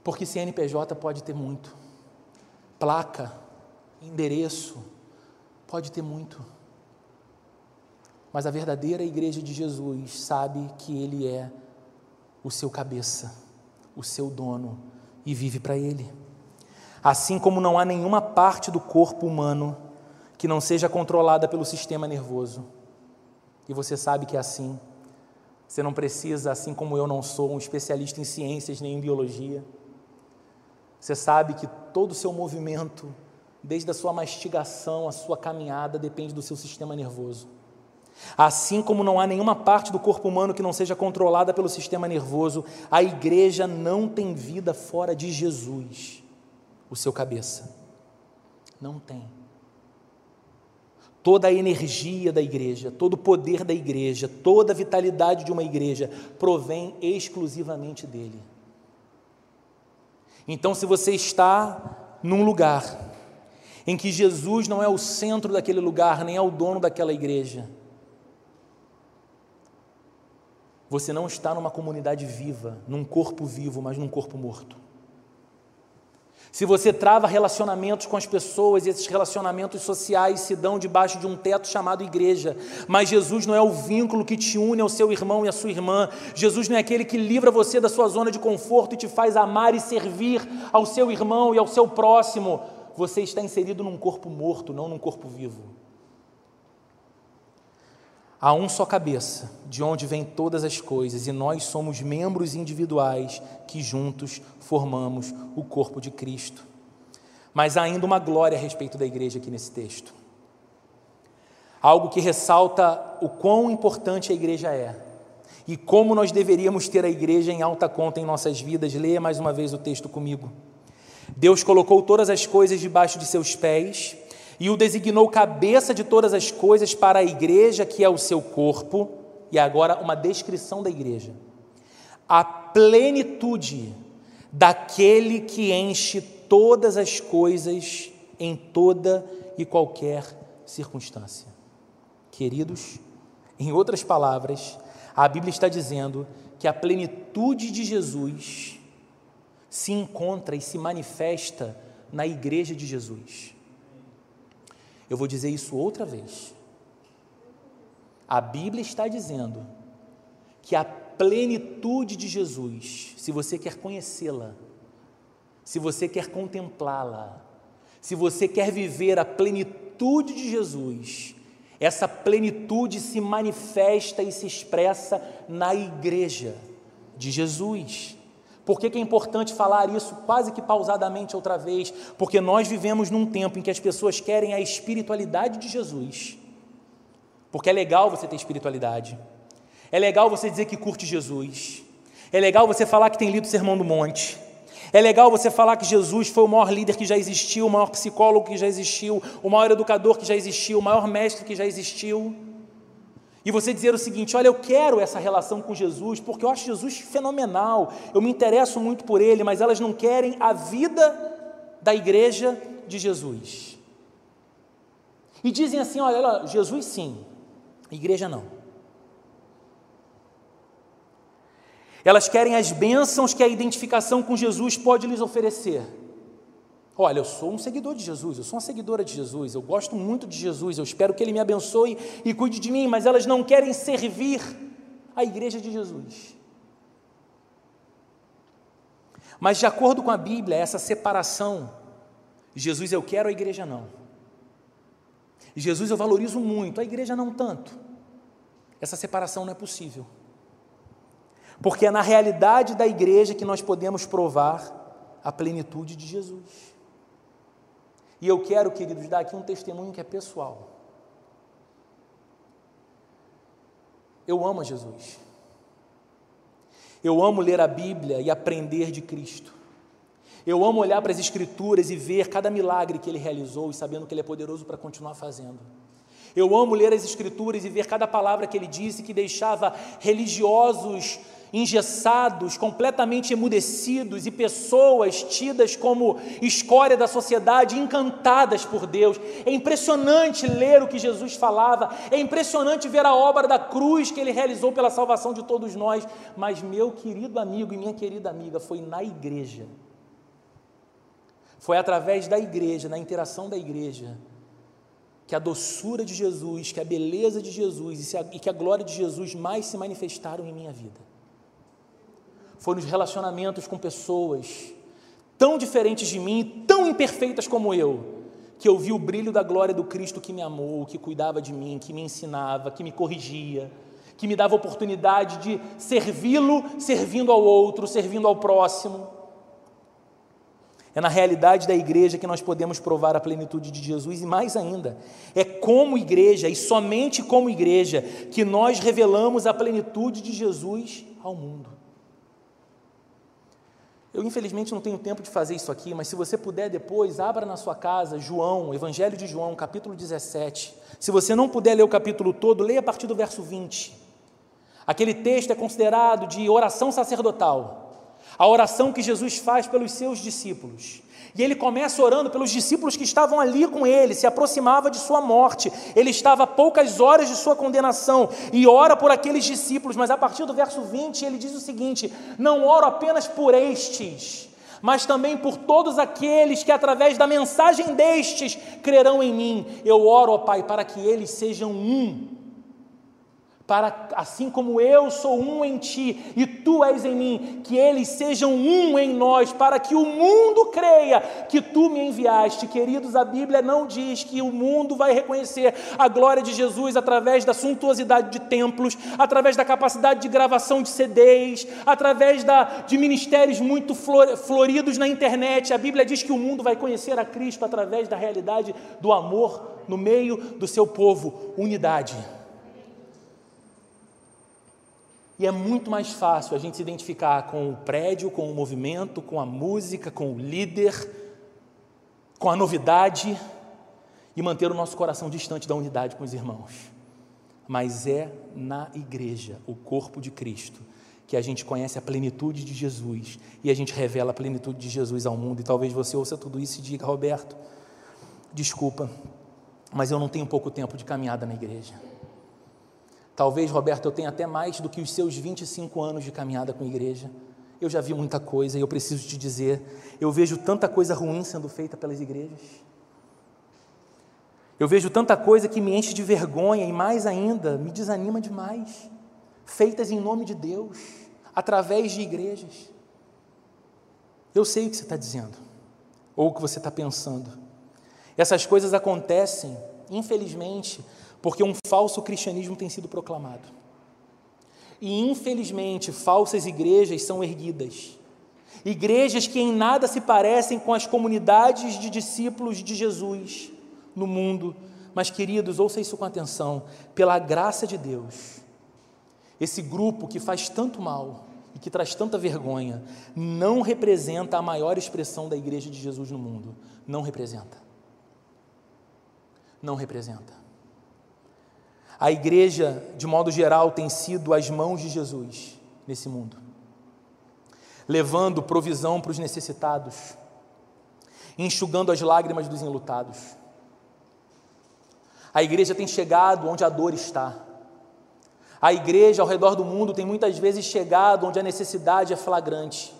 Porque CNPJ pode ter muito, placa, endereço, pode ter muito. Mas a verdadeira igreja de Jesus sabe que Ele é o seu cabeça, o seu dono e vive para Ele. Assim como não há nenhuma parte do corpo humano que não seja controlada pelo sistema nervoso. E você sabe que é assim. Você não precisa, assim como eu não sou um especialista em ciências nem em biologia. Você sabe que todo o seu movimento, desde a sua mastigação, a sua caminhada, depende do seu sistema nervoso. Assim como não há nenhuma parte do corpo humano que não seja controlada pelo sistema nervoso, a igreja não tem vida fora de Jesus, o seu cabeça. Não tem. Toda a energia da igreja, todo o poder da igreja, toda a vitalidade de uma igreja provém exclusivamente dele. Então, se você está num lugar em que Jesus não é o centro daquele lugar, nem é o dono daquela igreja, Você não está numa comunidade viva, num corpo vivo, mas num corpo morto. Se você trava relacionamentos com as pessoas e esses relacionamentos sociais se dão debaixo de um teto chamado igreja, mas Jesus não é o vínculo que te une ao seu irmão e à sua irmã, Jesus não é aquele que livra você da sua zona de conforto e te faz amar e servir ao seu irmão e ao seu próximo, você está inserido num corpo morto, não num corpo vivo. Há um só cabeça, de onde vêm todas as coisas, e nós somos membros individuais que juntos formamos o corpo de Cristo. Mas há ainda uma glória a respeito da igreja aqui nesse texto. Algo que ressalta o quão importante a igreja é e como nós deveríamos ter a igreja em alta conta em nossas vidas. Leia mais uma vez o texto comigo. Deus colocou todas as coisas debaixo de seus pés e o designou cabeça de todas as coisas para a igreja, que é o seu corpo, e agora uma descrição da igreja. A plenitude daquele que enche todas as coisas em toda e qualquer circunstância. Queridos, em outras palavras, a Bíblia está dizendo que a plenitude de Jesus se encontra e se manifesta na igreja de Jesus. Eu vou dizer isso outra vez. A Bíblia está dizendo que a plenitude de Jesus, se você quer conhecê-la, se você quer contemplá-la, se você quer viver a plenitude de Jesus, essa plenitude se manifesta e se expressa na igreja de Jesus. Por que, que, é importante falar isso quase que pausadamente outra vez? Porque nós vivemos num tempo em que as pessoas querem a espiritualidade de Jesus. Porque é legal você ter espiritualidade. É legal você dizer que curte Jesus. É legal você falar que tem lido o Sermão do Monte. É legal você falar que Jesus foi o maior líder que já existiu, o maior psicólogo que já existiu, o maior educador que já existiu, o maior mestre que já existiu. E você dizer o seguinte: olha, eu quero essa relação com Jesus, porque eu acho Jesus fenomenal, eu me interesso muito por ele, mas elas não querem a vida da igreja de Jesus. E dizem assim: olha, Jesus sim, igreja não. Elas querem as bênçãos que a identificação com Jesus pode lhes oferecer. Olha, eu sou um seguidor de Jesus, eu sou uma seguidora de Jesus, eu gosto muito de Jesus, eu espero que Ele me abençoe e cuide de mim, mas elas não querem servir a igreja de Jesus. Mas, de acordo com a Bíblia, essa separação, Jesus eu quero, a igreja não. Jesus eu valorizo muito, a igreja não tanto. Essa separação não é possível. Porque é na realidade da igreja que nós podemos provar a plenitude de Jesus. E eu quero, queridos, dar aqui um testemunho que é pessoal. Eu amo Jesus. Eu amo ler a Bíblia e aprender de Cristo. Eu amo olhar para as Escrituras e ver cada milagre que Ele realizou e sabendo que Ele é poderoso para continuar fazendo. Eu amo ler as Escrituras e ver cada palavra que Ele disse que deixava religiosos engessados, completamente emudecidos e pessoas tidas como escória da sociedade, encantadas por Deus. É impressionante ler o que Jesus falava, é impressionante ver a obra da cruz que ele realizou pela salvação de todos nós. Mas, meu querido amigo e minha querida amiga, foi na igreja, foi através da igreja, na interação da igreja, que a doçura de Jesus, que a beleza de Jesus e que a glória de Jesus mais se manifestaram em minha vida foi nos relacionamentos com pessoas tão diferentes de mim, tão imperfeitas como eu, que eu vi o brilho da glória do Cristo que me amou, que cuidava de mim, que me ensinava, que me corrigia, que me dava oportunidade de servi-lo, servindo ao outro, servindo ao próximo. É na realidade da igreja que nós podemos provar a plenitude de Jesus e mais ainda, é como igreja e somente como igreja que nós revelamos a plenitude de Jesus ao mundo. Eu, infelizmente, não tenho tempo de fazer isso aqui, mas se você puder depois, abra na sua casa João, Evangelho de João, capítulo 17. Se você não puder ler o capítulo todo, leia a partir do verso 20. Aquele texto é considerado de oração sacerdotal, a oração que Jesus faz pelos seus discípulos. E ele começa orando pelos discípulos que estavam ali com ele, se aproximava de sua morte. Ele estava a poucas horas de sua condenação e ora por aqueles discípulos, mas a partir do verso 20 ele diz o seguinte: Não oro apenas por estes, mas também por todos aqueles que, através da mensagem destes, crerão em mim. Eu oro, ó Pai, para que eles sejam um para assim como eu sou um em ti e tu és em mim, que eles sejam um em nós, para que o mundo creia que tu me enviaste. Queridos, a Bíblia não diz que o mundo vai reconhecer a glória de Jesus através da suntuosidade de templos, através da capacidade de gravação de CDs, através da, de ministérios muito floridos na internet. A Bíblia diz que o mundo vai conhecer a Cristo através da realidade do amor no meio do seu povo, unidade. E é muito mais fácil a gente se identificar com o prédio, com o movimento, com a música, com o líder, com a novidade e manter o nosso coração distante da unidade com os irmãos. Mas é na igreja, o corpo de Cristo, que a gente conhece a plenitude de Jesus e a gente revela a plenitude de Jesus ao mundo. E talvez você ouça tudo isso e diga: Roberto, desculpa, mas eu não tenho pouco tempo de caminhada na igreja. Talvez, Roberto, eu tenha até mais do que os seus 25 anos de caminhada com a igreja. Eu já vi muita coisa e eu preciso te dizer, eu vejo tanta coisa ruim sendo feita pelas igrejas. Eu vejo tanta coisa que me enche de vergonha e mais ainda, me desanima demais. Feitas em nome de Deus, através de igrejas. Eu sei o que você está dizendo, ou o que você está pensando. Essas coisas acontecem, infelizmente, porque um falso cristianismo tem sido proclamado. E infelizmente, falsas igrejas são erguidas. Igrejas que em nada se parecem com as comunidades de discípulos de Jesus no mundo. Mas, queridos, ouça isso com atenção: pela graça de Deus, esse grupo que faz tanto mal e que traz tanta vergonha, não representa a maior expressão da igreja de Jesus no mundo. Não representa. Não representa. A igreja, de modo geral, tem sido as mãos de Jesus nesse mundo, levando provisão para os necessitados, enxugando as lágrimas dos enlutados. A igreja tem chegado onde a dor está. A igreja ao redor do mundo tem muitas vezes chegado onde a necessidade é flagrante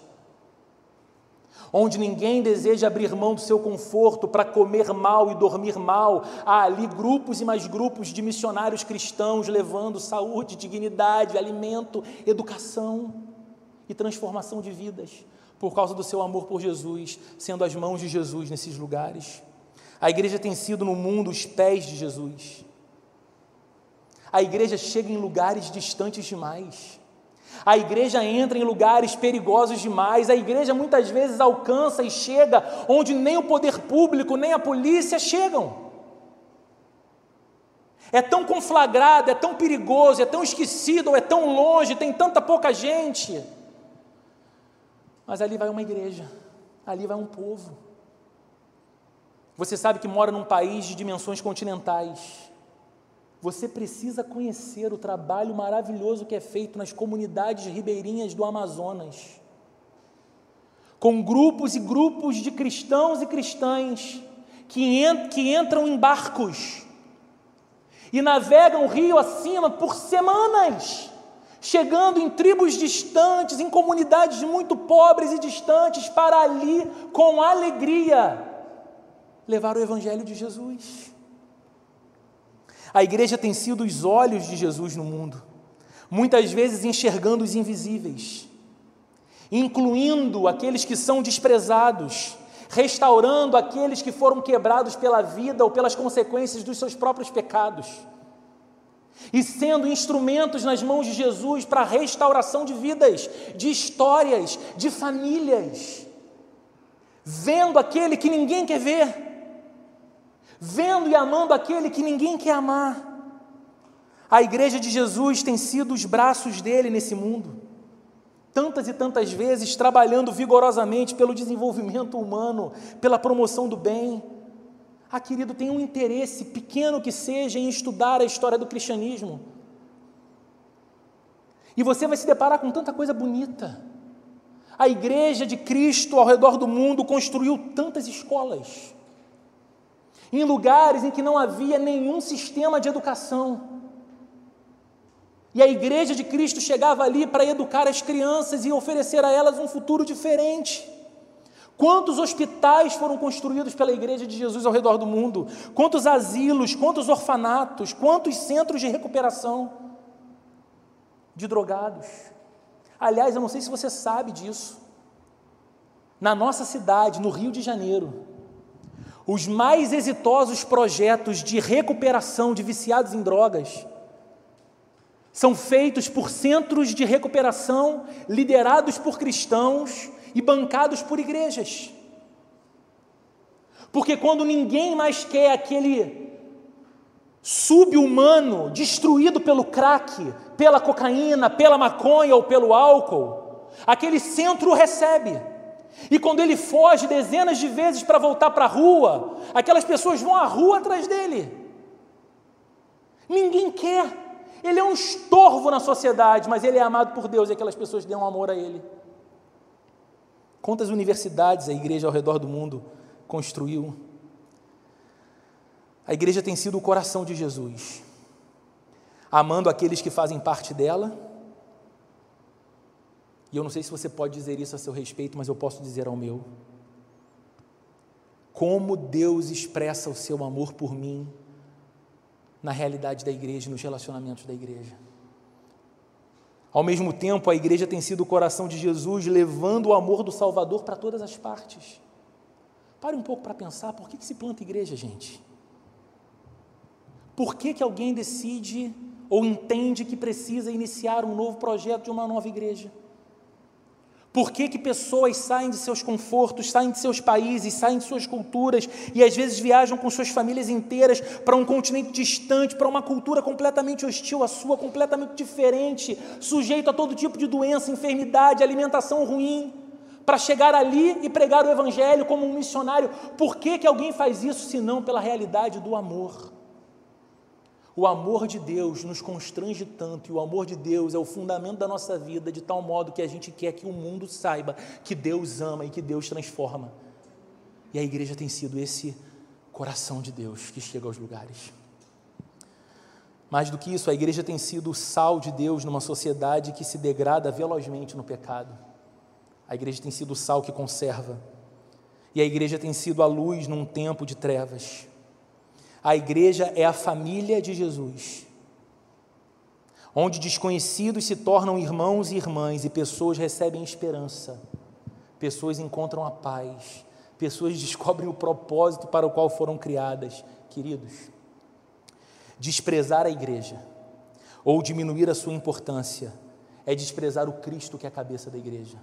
onde ninguém deseja abrir mão do seu conforto para comer mal e dormir mal. Há ali grupos e mais grupos de missionários cristãos levando saúde, dignidade, alimento, educação e transformação de vidas, por causa do seu amor por Jesus, sendo as mãos de Jesus nesses lugares. A igreja tem sido no mundo os pés de Jesus. A igreja chega em lugares distantes demais. A igreja entra em lugares perigosos demais, a igreja muitas vezes alcança e chega onde nem o poder público, nem a polícia chegam. É tão conflagrado, é tão perigoso, é tão esquecido, é tão longe, tem tanta pouca gente. Mas ali vai uma igreja, ali vai um povo. Você sabe que mora num país de dimensões continentais. Você precisa conhecer o trabalho maravilhoso que é feito nas comunidades ribeirinhas do Amazonas, com grupos e grupos de cristãos e cristãs que, que entram em barcos e navegam o rio acima por semanas, chegando em tribos distantes, em comunidades muito pobres e distantes, para ali, com alegria, levar o Evangelho de Jesus. A igreja tem sido os olhos de Jesus no mundo, muitas vezes enxergando os invisíveis, incluindo aqueles que são desprezados, restaurando aqueles que foram quebrados pela vida ou pelas consequências dos seus próprios pecados, e sendo instrumentos nas mãos de Jesus para a restauração de vidas, de histórias, de famílias, vendo aquele que ninguém quer ver vendo e amando aquele que ninguém quer amar. A igreja de Jesus tem sido os braços dele nesse mundo, tantas e tantas vezes trabalhando vigorosamente pelo desenvolvimento humano, pela promoção do bem. Ah, querido, tem um interesse, pequeno que seja, em estudar a história do cristianismo. E você vai se deparar com tanta coisa bonita. A igreja de Cristo ao redor do mundo construiu tantas escolas em lugares em que não havia nenhum sistema de educação. E a igreja de Cristo chegava ali para educar as crianças e oferecer a elas um futuro diferente. Quantos hospitais foram construídos pela Igreja de Jesus ao redor do mundo? Quantos asilos, quantos orfanatos, quantos centros de recuperação de drogados? Aliás, eu não sei se você sabe disso. Na nossa cidade, no Rio de Janeiro, os mais exitosos projetos de recuperação de viciados em drogas são feitos por centros de recuperação liderados por cristãos e bancados por igrejas. Porque quando ninguém mais quer aquele subhumano destruído pelo crack, pela cocaína, pela maconha ou pelo álcool, aquele centro recebe. E quando ele foge dezenas de vezes para voltar para a rua, aquelas pessoas vão à rua atrás dele. Ninguém quer. Ele é um estorvo na sociedade, mas ele é amado por Deus e aquelas pessoas dão amor a ele. Quantas universidades a igreja ao redor do mundo construiu? A igreja tem sido o coração de Jesus, amando aqueles que fazem parte dela. Eu não sei se você pode dizer isso a seu respeito, mas eu posso dizer ao meu. Como Deus expressa o seu amor por mim na realidade da igreja, nos relacionamentos da igreja. Ao mesmo tempo, a igreja tem sido o coração de Jesus, levando o amor do Salvador para todas as partes. Pare um pouco para pensar, por que, que se planta igreja, gente? Por que, que alguém decide ou entende que precisa iniciar um novo projeto de uma nova igreja? Por que, que pessoas saem de seus confortos, saem de seus países, saem de suas culturas e às vezes viajam com suas famílias inteiras para um continente distante, para uma cultura completamente hostil à sua, completamente diferente, sujeito a todo tipo de doença, enfermidade, alimentação ruim, para chegar ali e pregar o Evangelho como um missionário? Por que, que alguém faz isso se não pela realidade do amor? O amor de Deus nos constrange tanto, e o amor de Deus é o fundamento da nossa vida, de tal modo que a gente quer que o mundo saiba que Deus ama e que Deus transforma. E a igreja tem sido esse coração de Deus que chega aos lugares. Mais do que isso, a igreja tem sido o sal de Deus numa sociedade que se degrada velozmente no pecado. A igreja tem sido o sal que conserva. E a igreja tem sido a luz num tempo de trevas. A igreja é a família de Jesus, onde desconhecidos se tornam irmãos e irmãs e pessoas recebem esperança, pessoas encontram a paz, pessoas [laughs] descobrem o propósito para o qual foram criadas. Queridos, desprezar a igreja ou diminuir a sua importância é desprezar o Cristo que é a cabeça da igreja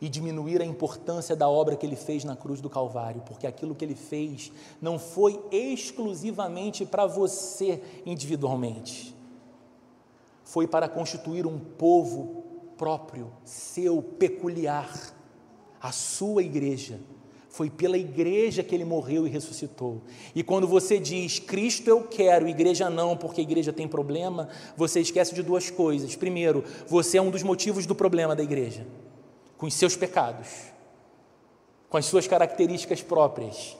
e diminuir a importância da obra que ele fez na cruz do Calvário, porque aquilo que ele fez não foi exclusivamente para você individualmente, foi para constituir um povo próprio, seu, peculiar, a sua igreja. Foi pela igreja que ele morreu e ressuscitou. E quando você diz Cristo eu quero, igreja não, porque a igreja tem problema, você esquece de duas coisas. Primeiro, você é um dos motivos do problema da igreja com os seus pecados, com as suas características próprias,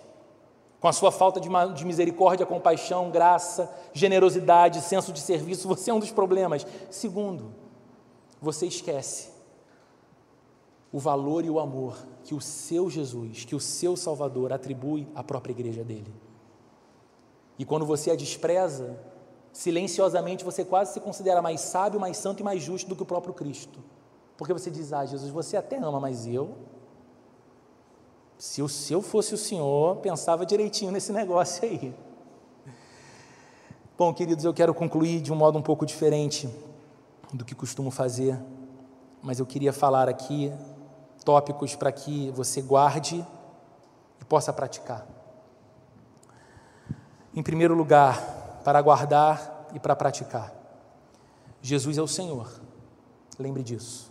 com a sua falta de misericórdia, compaixão, graça, generosidade, senso de serviço, você é um dos problemas. Segundo, você esquece o valor e o amor que o seu Jesus, que o seu Salvador atribui à própria igreja dele. E quando você a despreza, silenciosamente você quase se considera mais sábio, mais santo e mais justo do que o próprio Cristo. Porque você diz, ah, Jesus, você até ama, mas eu. Se eu, se eu fosse o Senhor, pensava direitinho nesse [laughs] negócio aí. Bom, queridos, eu quero concluir de um modo um pouco diferente do que costumo fazer, mas eu queria falar aqui tópicos para que você guarde e possa praticar. Em primeiro lugar, para guardar e para praticar. Jesus é o Senhor, lembre disso.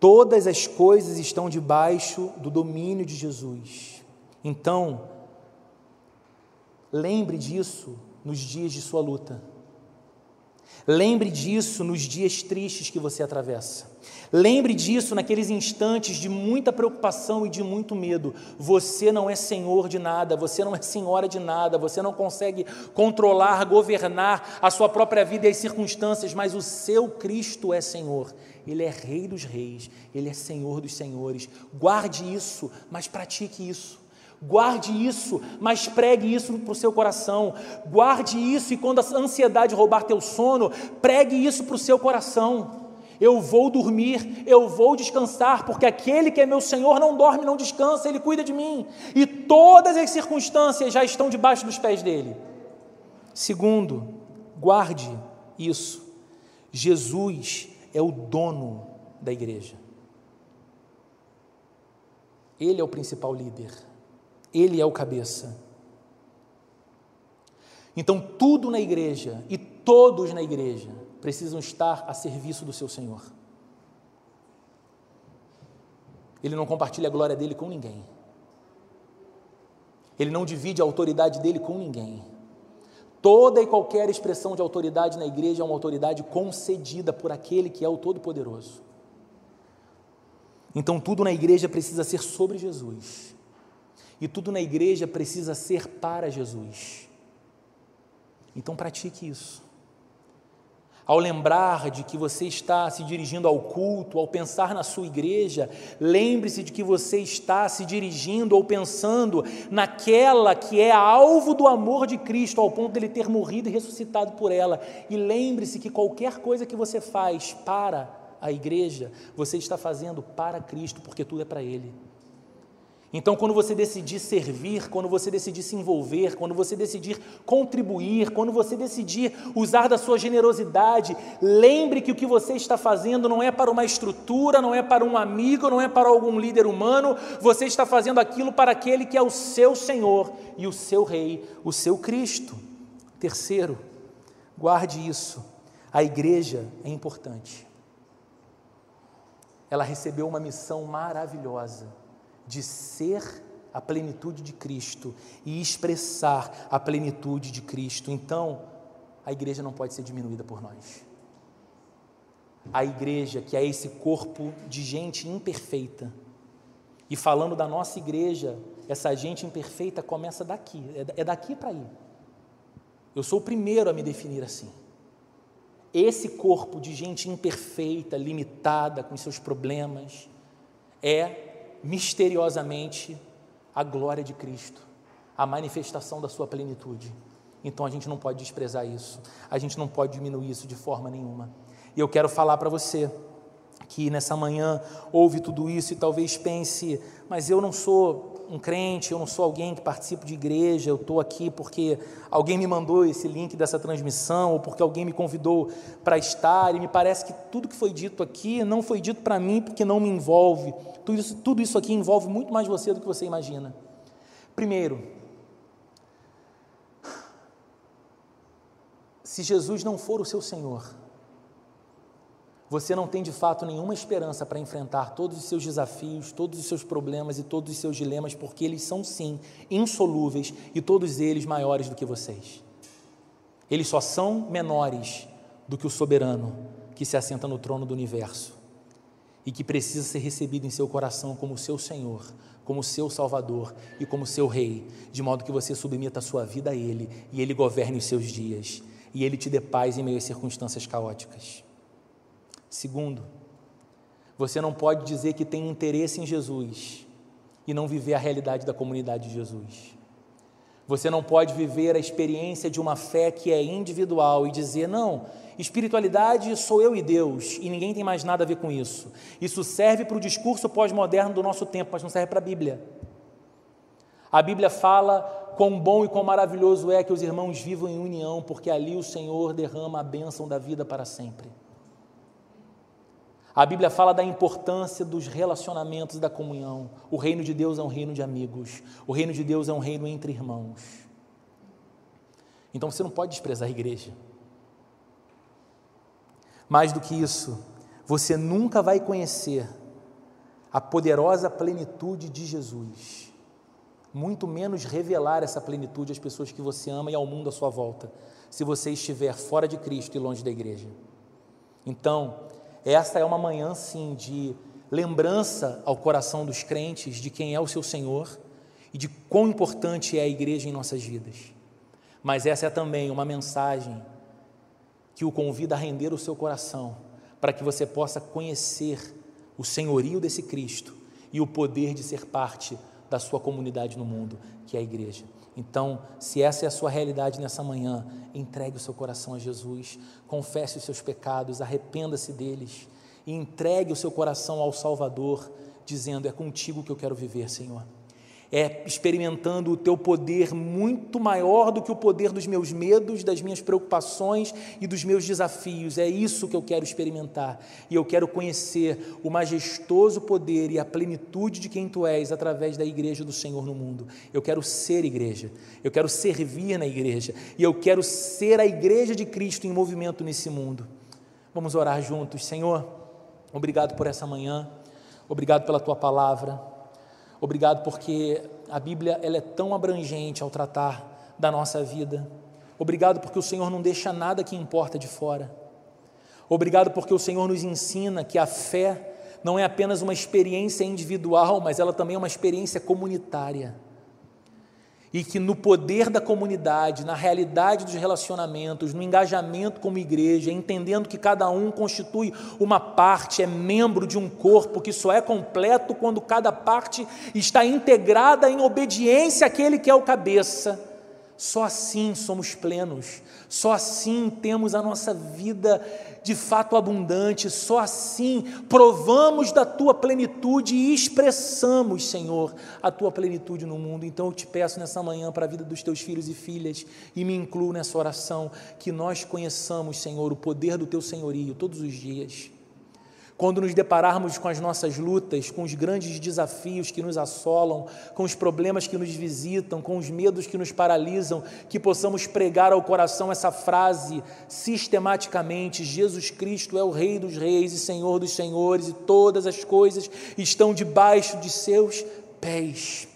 Todas as coisas estão debaixo do domínio de Jesus. Então, lembre disso nos dias de sua luta. Lembre disso nos dias tristes que você atravessa. Lembre disso naqueles instantes de muita preocupação e de muito medo. Você não é senhor de nada, você não é senhora de nada, você não consegue controlar, governar a sua própria vida e as circunstâncias, mas o seu Cristo é Senhor. Ele é Rei dos Reis, Ele é Senhor dos Senhores. Guarde isso, mas pratique isso. Guarde isso, mas pregue isso para o seu coração. Guarde isso e quando a ansiedade roubar teu sono, pregue isso para o seu coração. Eu vou dormir, eu vou descansar, porque aquele que é meu Senhor não dorme, não descansa, ele cuida de mim. E todas as circunstâncias já estão debaixo dos pés dele. Segundo, guarde isso. Jesus é o dono da igreja. Ele é o principal líder. Ele é o cabeça. Então, tudo na igreja e todos na igreja precisam estar a serviço do seu Senhor. Ele não compartilha a glória dele com ninguém. Ele não divide a autoridade dele com ninguém. Toda e qualquer expressão de autoridade na igreja é uma autoridade concedida por aquele que é o Todo-Poderoso. Então, tudo na igreja precisa ser sobre Jesus. E tudo na igreja precisa ser para Jesus. Então, pratique isso ao lembrar de que você está se dirigindo ao culto, ao pensar na sua igreja, lembre-se de que você está se dirigindo ou pensando naquela que é alvo do amor de Cristo, ao ponto de ele ter morrido e ressuscitado por ela. E lembre-se que qualquer coisa que você faz para a igreja, você está fazendo para Cristo, porque tudo é para Ele. Então, quando você decidir servir, quando você decidir se envolver, quando você decidir contribuir, quando você decidir usar da sua generosidade, lembre que o que você está fazendo não é para uma estrutura, não é para um amigo, não é para algum líder humano, você está fazendo aquilo para aquele que é o seu Senhor e o seu Rei, o seu Cristo. Terceiro, guarde isso: a igreja é importante. Ela recebeu uma missão maravilhosa de ser a plenitude de Cristo e expressar a plenitude de Cristo. Então, a igreja não pode ser diminuída por nós. A igreja, que é esse corpo de gente imperfeita, e falando da nossa igreja, essa gente imperfeita começa daqui, é, é daqui para aí. Eu sou o primeiro a me definir assim. Esse corpo de gente imperfeita, limitada, com seus problemas, é misteriosamente a glória de Cristo, a manifestação da sua plenitude. Então a gente não pode desprezar isso, a gente não pode diminuir isso de forma nenhuma. E eu quero falar para você que nessa manhã ouve tudo isso e talvez pense, mas eu não sou um crente, eu não sou alguém que participa de igreja, eu estou aqui porque alguém me mandou esse link dessa transmissão, ou porque alguém me convidou para estar, e me parece que tudo que foi dito aqui não foi dito para mim porque não me envolve. Tudo isso, tudo isso aqui envolve muito mais você do que você imagina. Primeiro, se Jesus não for o seu Senhor, você não tem de fato nenhuma esperança para enfrentar todos os seus desafios, todos os seus problemas e todos os seus dilemas, porque eles são sim insolúveis e todos eles maiores do que vocês. Eles só são menores do que o soberano que se assenta no trono do universo e que precisa ser recebido em seu coração como seu Senhor, como seu Salvador e como seu Rei, de modo que você submeta a sua vida a Ele e Ele governe os seus dias e Ele te dê paz em meio às circunstâncias caóticas. Segundo, você não pode dizer que tem interesse em Jesus e não viver a realidade da comunidade de Jesus. Você não pode viver a experiência de uma fé que é individual e dizer, não, espiritualidade sou eu e Deus, e ninguém tem mais nada a ver com isso. Isso serve para o discurso pós-moderno do nosso tempo, mas não serve para a Bíblia. A Bíblia fala quão bom e quão maravilhoso é que os irmãos vivam em união, porque ali o Senhor derrama a bênção da vida para sempre. A Bíblia fala da importância dos relacionamentos da comunhão. O reino de Deus é um reino de amigos. O reino de Deus é um reino entre irmãos. Então você não pode desprezar a igreja. Mais do que isso, você nunca vai conhecer a poderosa plenitude de Jesus muito menos revelar essa plenitude às pessoas que você ama e ao mundo à sua volta, se você estiver fora de Cristo e longe da igreja. Então, esta é uma manhã sim de lembrança ao coração dos crentes de quem é o seu Senhor e de quão importante é a igreja em nossas vidas. Mas essa é também uma mensagem que o convida a render o seu coração, para que você possa conhecer o senhorio desse Cristo e o poder de ser parte da sua comunidade no mundo, que é a igreja. Então, se essa é a sua realidade nessa manhã, entregue o seu coração a Jesus, confesse os seus pecados, arrependa-se deles e entregue o seu coração ao Salvador, dizendo: É contigo que eu quero viver, Senhor é experimentando o teu poder muito maior do que o poder dos meus medos, das minhas preocupações e dos meus desafios. É isso que eu quero experimentar. E eu quero conhecer o majestoso poder e a plenitude de quem tu és através da igreja do Senhor no mundo. Eu quero ser igreja. Eu quero servir na igreja. E eu quero ser a igreja de Cristo em movimento nesse mundo. Vamos orar juntos. Senhor, obrigado por essa manhã. Obrigado pela tua palavra. Obrigado porque a Bíblia ela é tão abrangente ao tratar da nossa vida. Obrigado porque o Senhor não deixa nada que importa de fora. Obrigado porque o Senhor nos ensina que a fé não é apenas uma experiência individual, mas ela também é uma experiência comunitária e que no poder da comunidade, na realidade dos relacionamentos, no engajamento como igreja, entendendo que cada um constitui uma parte, é membro de um corpo que só é completo quando cada parte está integrada em obediência àquele que é o cabeça. Só assim somos plenos, só assim temos a nossa vida de fato abundante, só assim provamos da tua plenitude e expressamos, Senhor, a tua plenitude no mundo. Então eu te peço nessa manhã para a vida dos teus filhos e filhas e me incluo nessa oração que nós conheçamos, Senhor, o poder do teu senhorio todos os dias quando nos depararmos com as nossas lutas, com os grandes desafios que nos assolam, com os problemas que nos visitam, com os medos que nos paralisam, que possamos pregar ao coração essa frase sistematicamente: Jesus Cristo é o Rei dos Reis e Senhor dos Senhores, e todas as coisas estão debaixo de seus pés.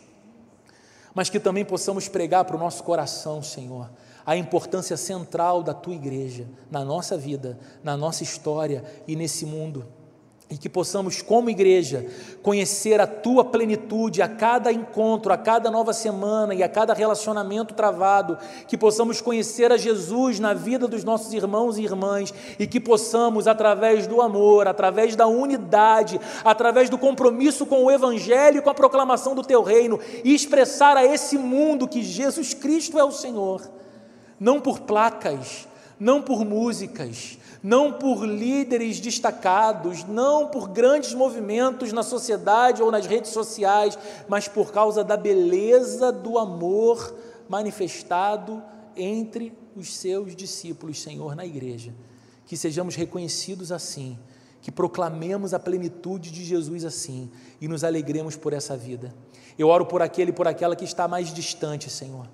Mas que também possamos pregar para o nosso coração, Senhor, a importância central da tua igreja na nossa vida, na nossa história e nesse mundo e que possamos, como igreja, conhecer a tua plenitude a cada encontro, a cada nova semana e a cada relacionamento travado, que possamos conhecer a Jesus na vida dos nossos irmãos e irmãs e que possamos, através do amor, através da unidade, através do compromisso com o Evangelho e com a proclamação do teu reino, expressar a esse mundo que Jesus Cristo é o Senhor, não por placas, não por músicas, não por líderes destacados, não por grandes movimentos na sociedade ou nas redes sociais, mas por causa da beleza do amor manifestado entre os seus discípulos, Senhor, na igreja. Que sejamos reconhecidos assim, que proclamemos a plenitude de Jesus assim e nos alegremos por essa vida. Eu oro por aquele e por aquela que está mais distante, Senhor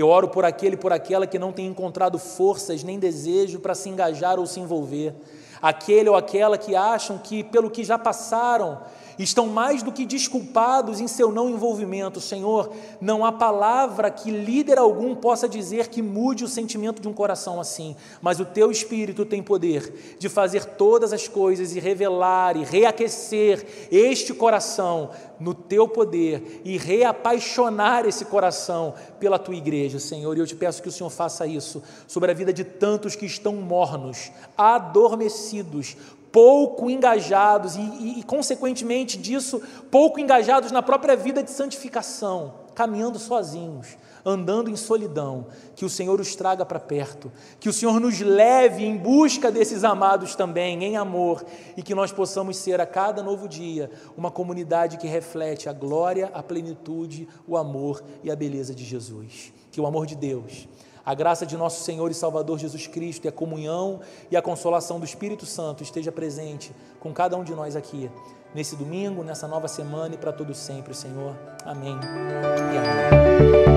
eu oro por aquele e por aquela que não tem encontrado forças nem desejo para se engajar ou se envolver. Aquele ou aquela que acham que, pelo que já passaram, estão mais do que desculpados em seu não envolvimento. Senhor, não há palavra que líder algum possa dizer que mude o sentimento de um coração assim, mas o teu espírito tem poder de fazer todas as coisas e revelar e reaquecer este coração no teu poder e reapaixonar esse coração pela tua igreja, Senhor. E eu te peço que o Senhor faça isso sobre a vida de tantos que estão mornos, adormecidos, pouco engajados e, e, e, consequentemente disso, pouco engajados na própria vida de santificação, caminhando sozinhos, andando em solidão. Que o Senhor os traga para perto, que o Senhor nos leve em busca desses amados também, em amor, e que nós possamos ser a cada novo dia uma comunidade que reflete a glória, a plenitude, o amor e a beleza de Jesus. Que o amor de Deus a graça de nosso Senhor e Salvador Jesus Cristo e a comunhão e a consolação do Espírito Santo esteja presente com cada um de nós aqui, nesse domingo, nessa nova semana e para todo sempre, Senhor. Amém e amém.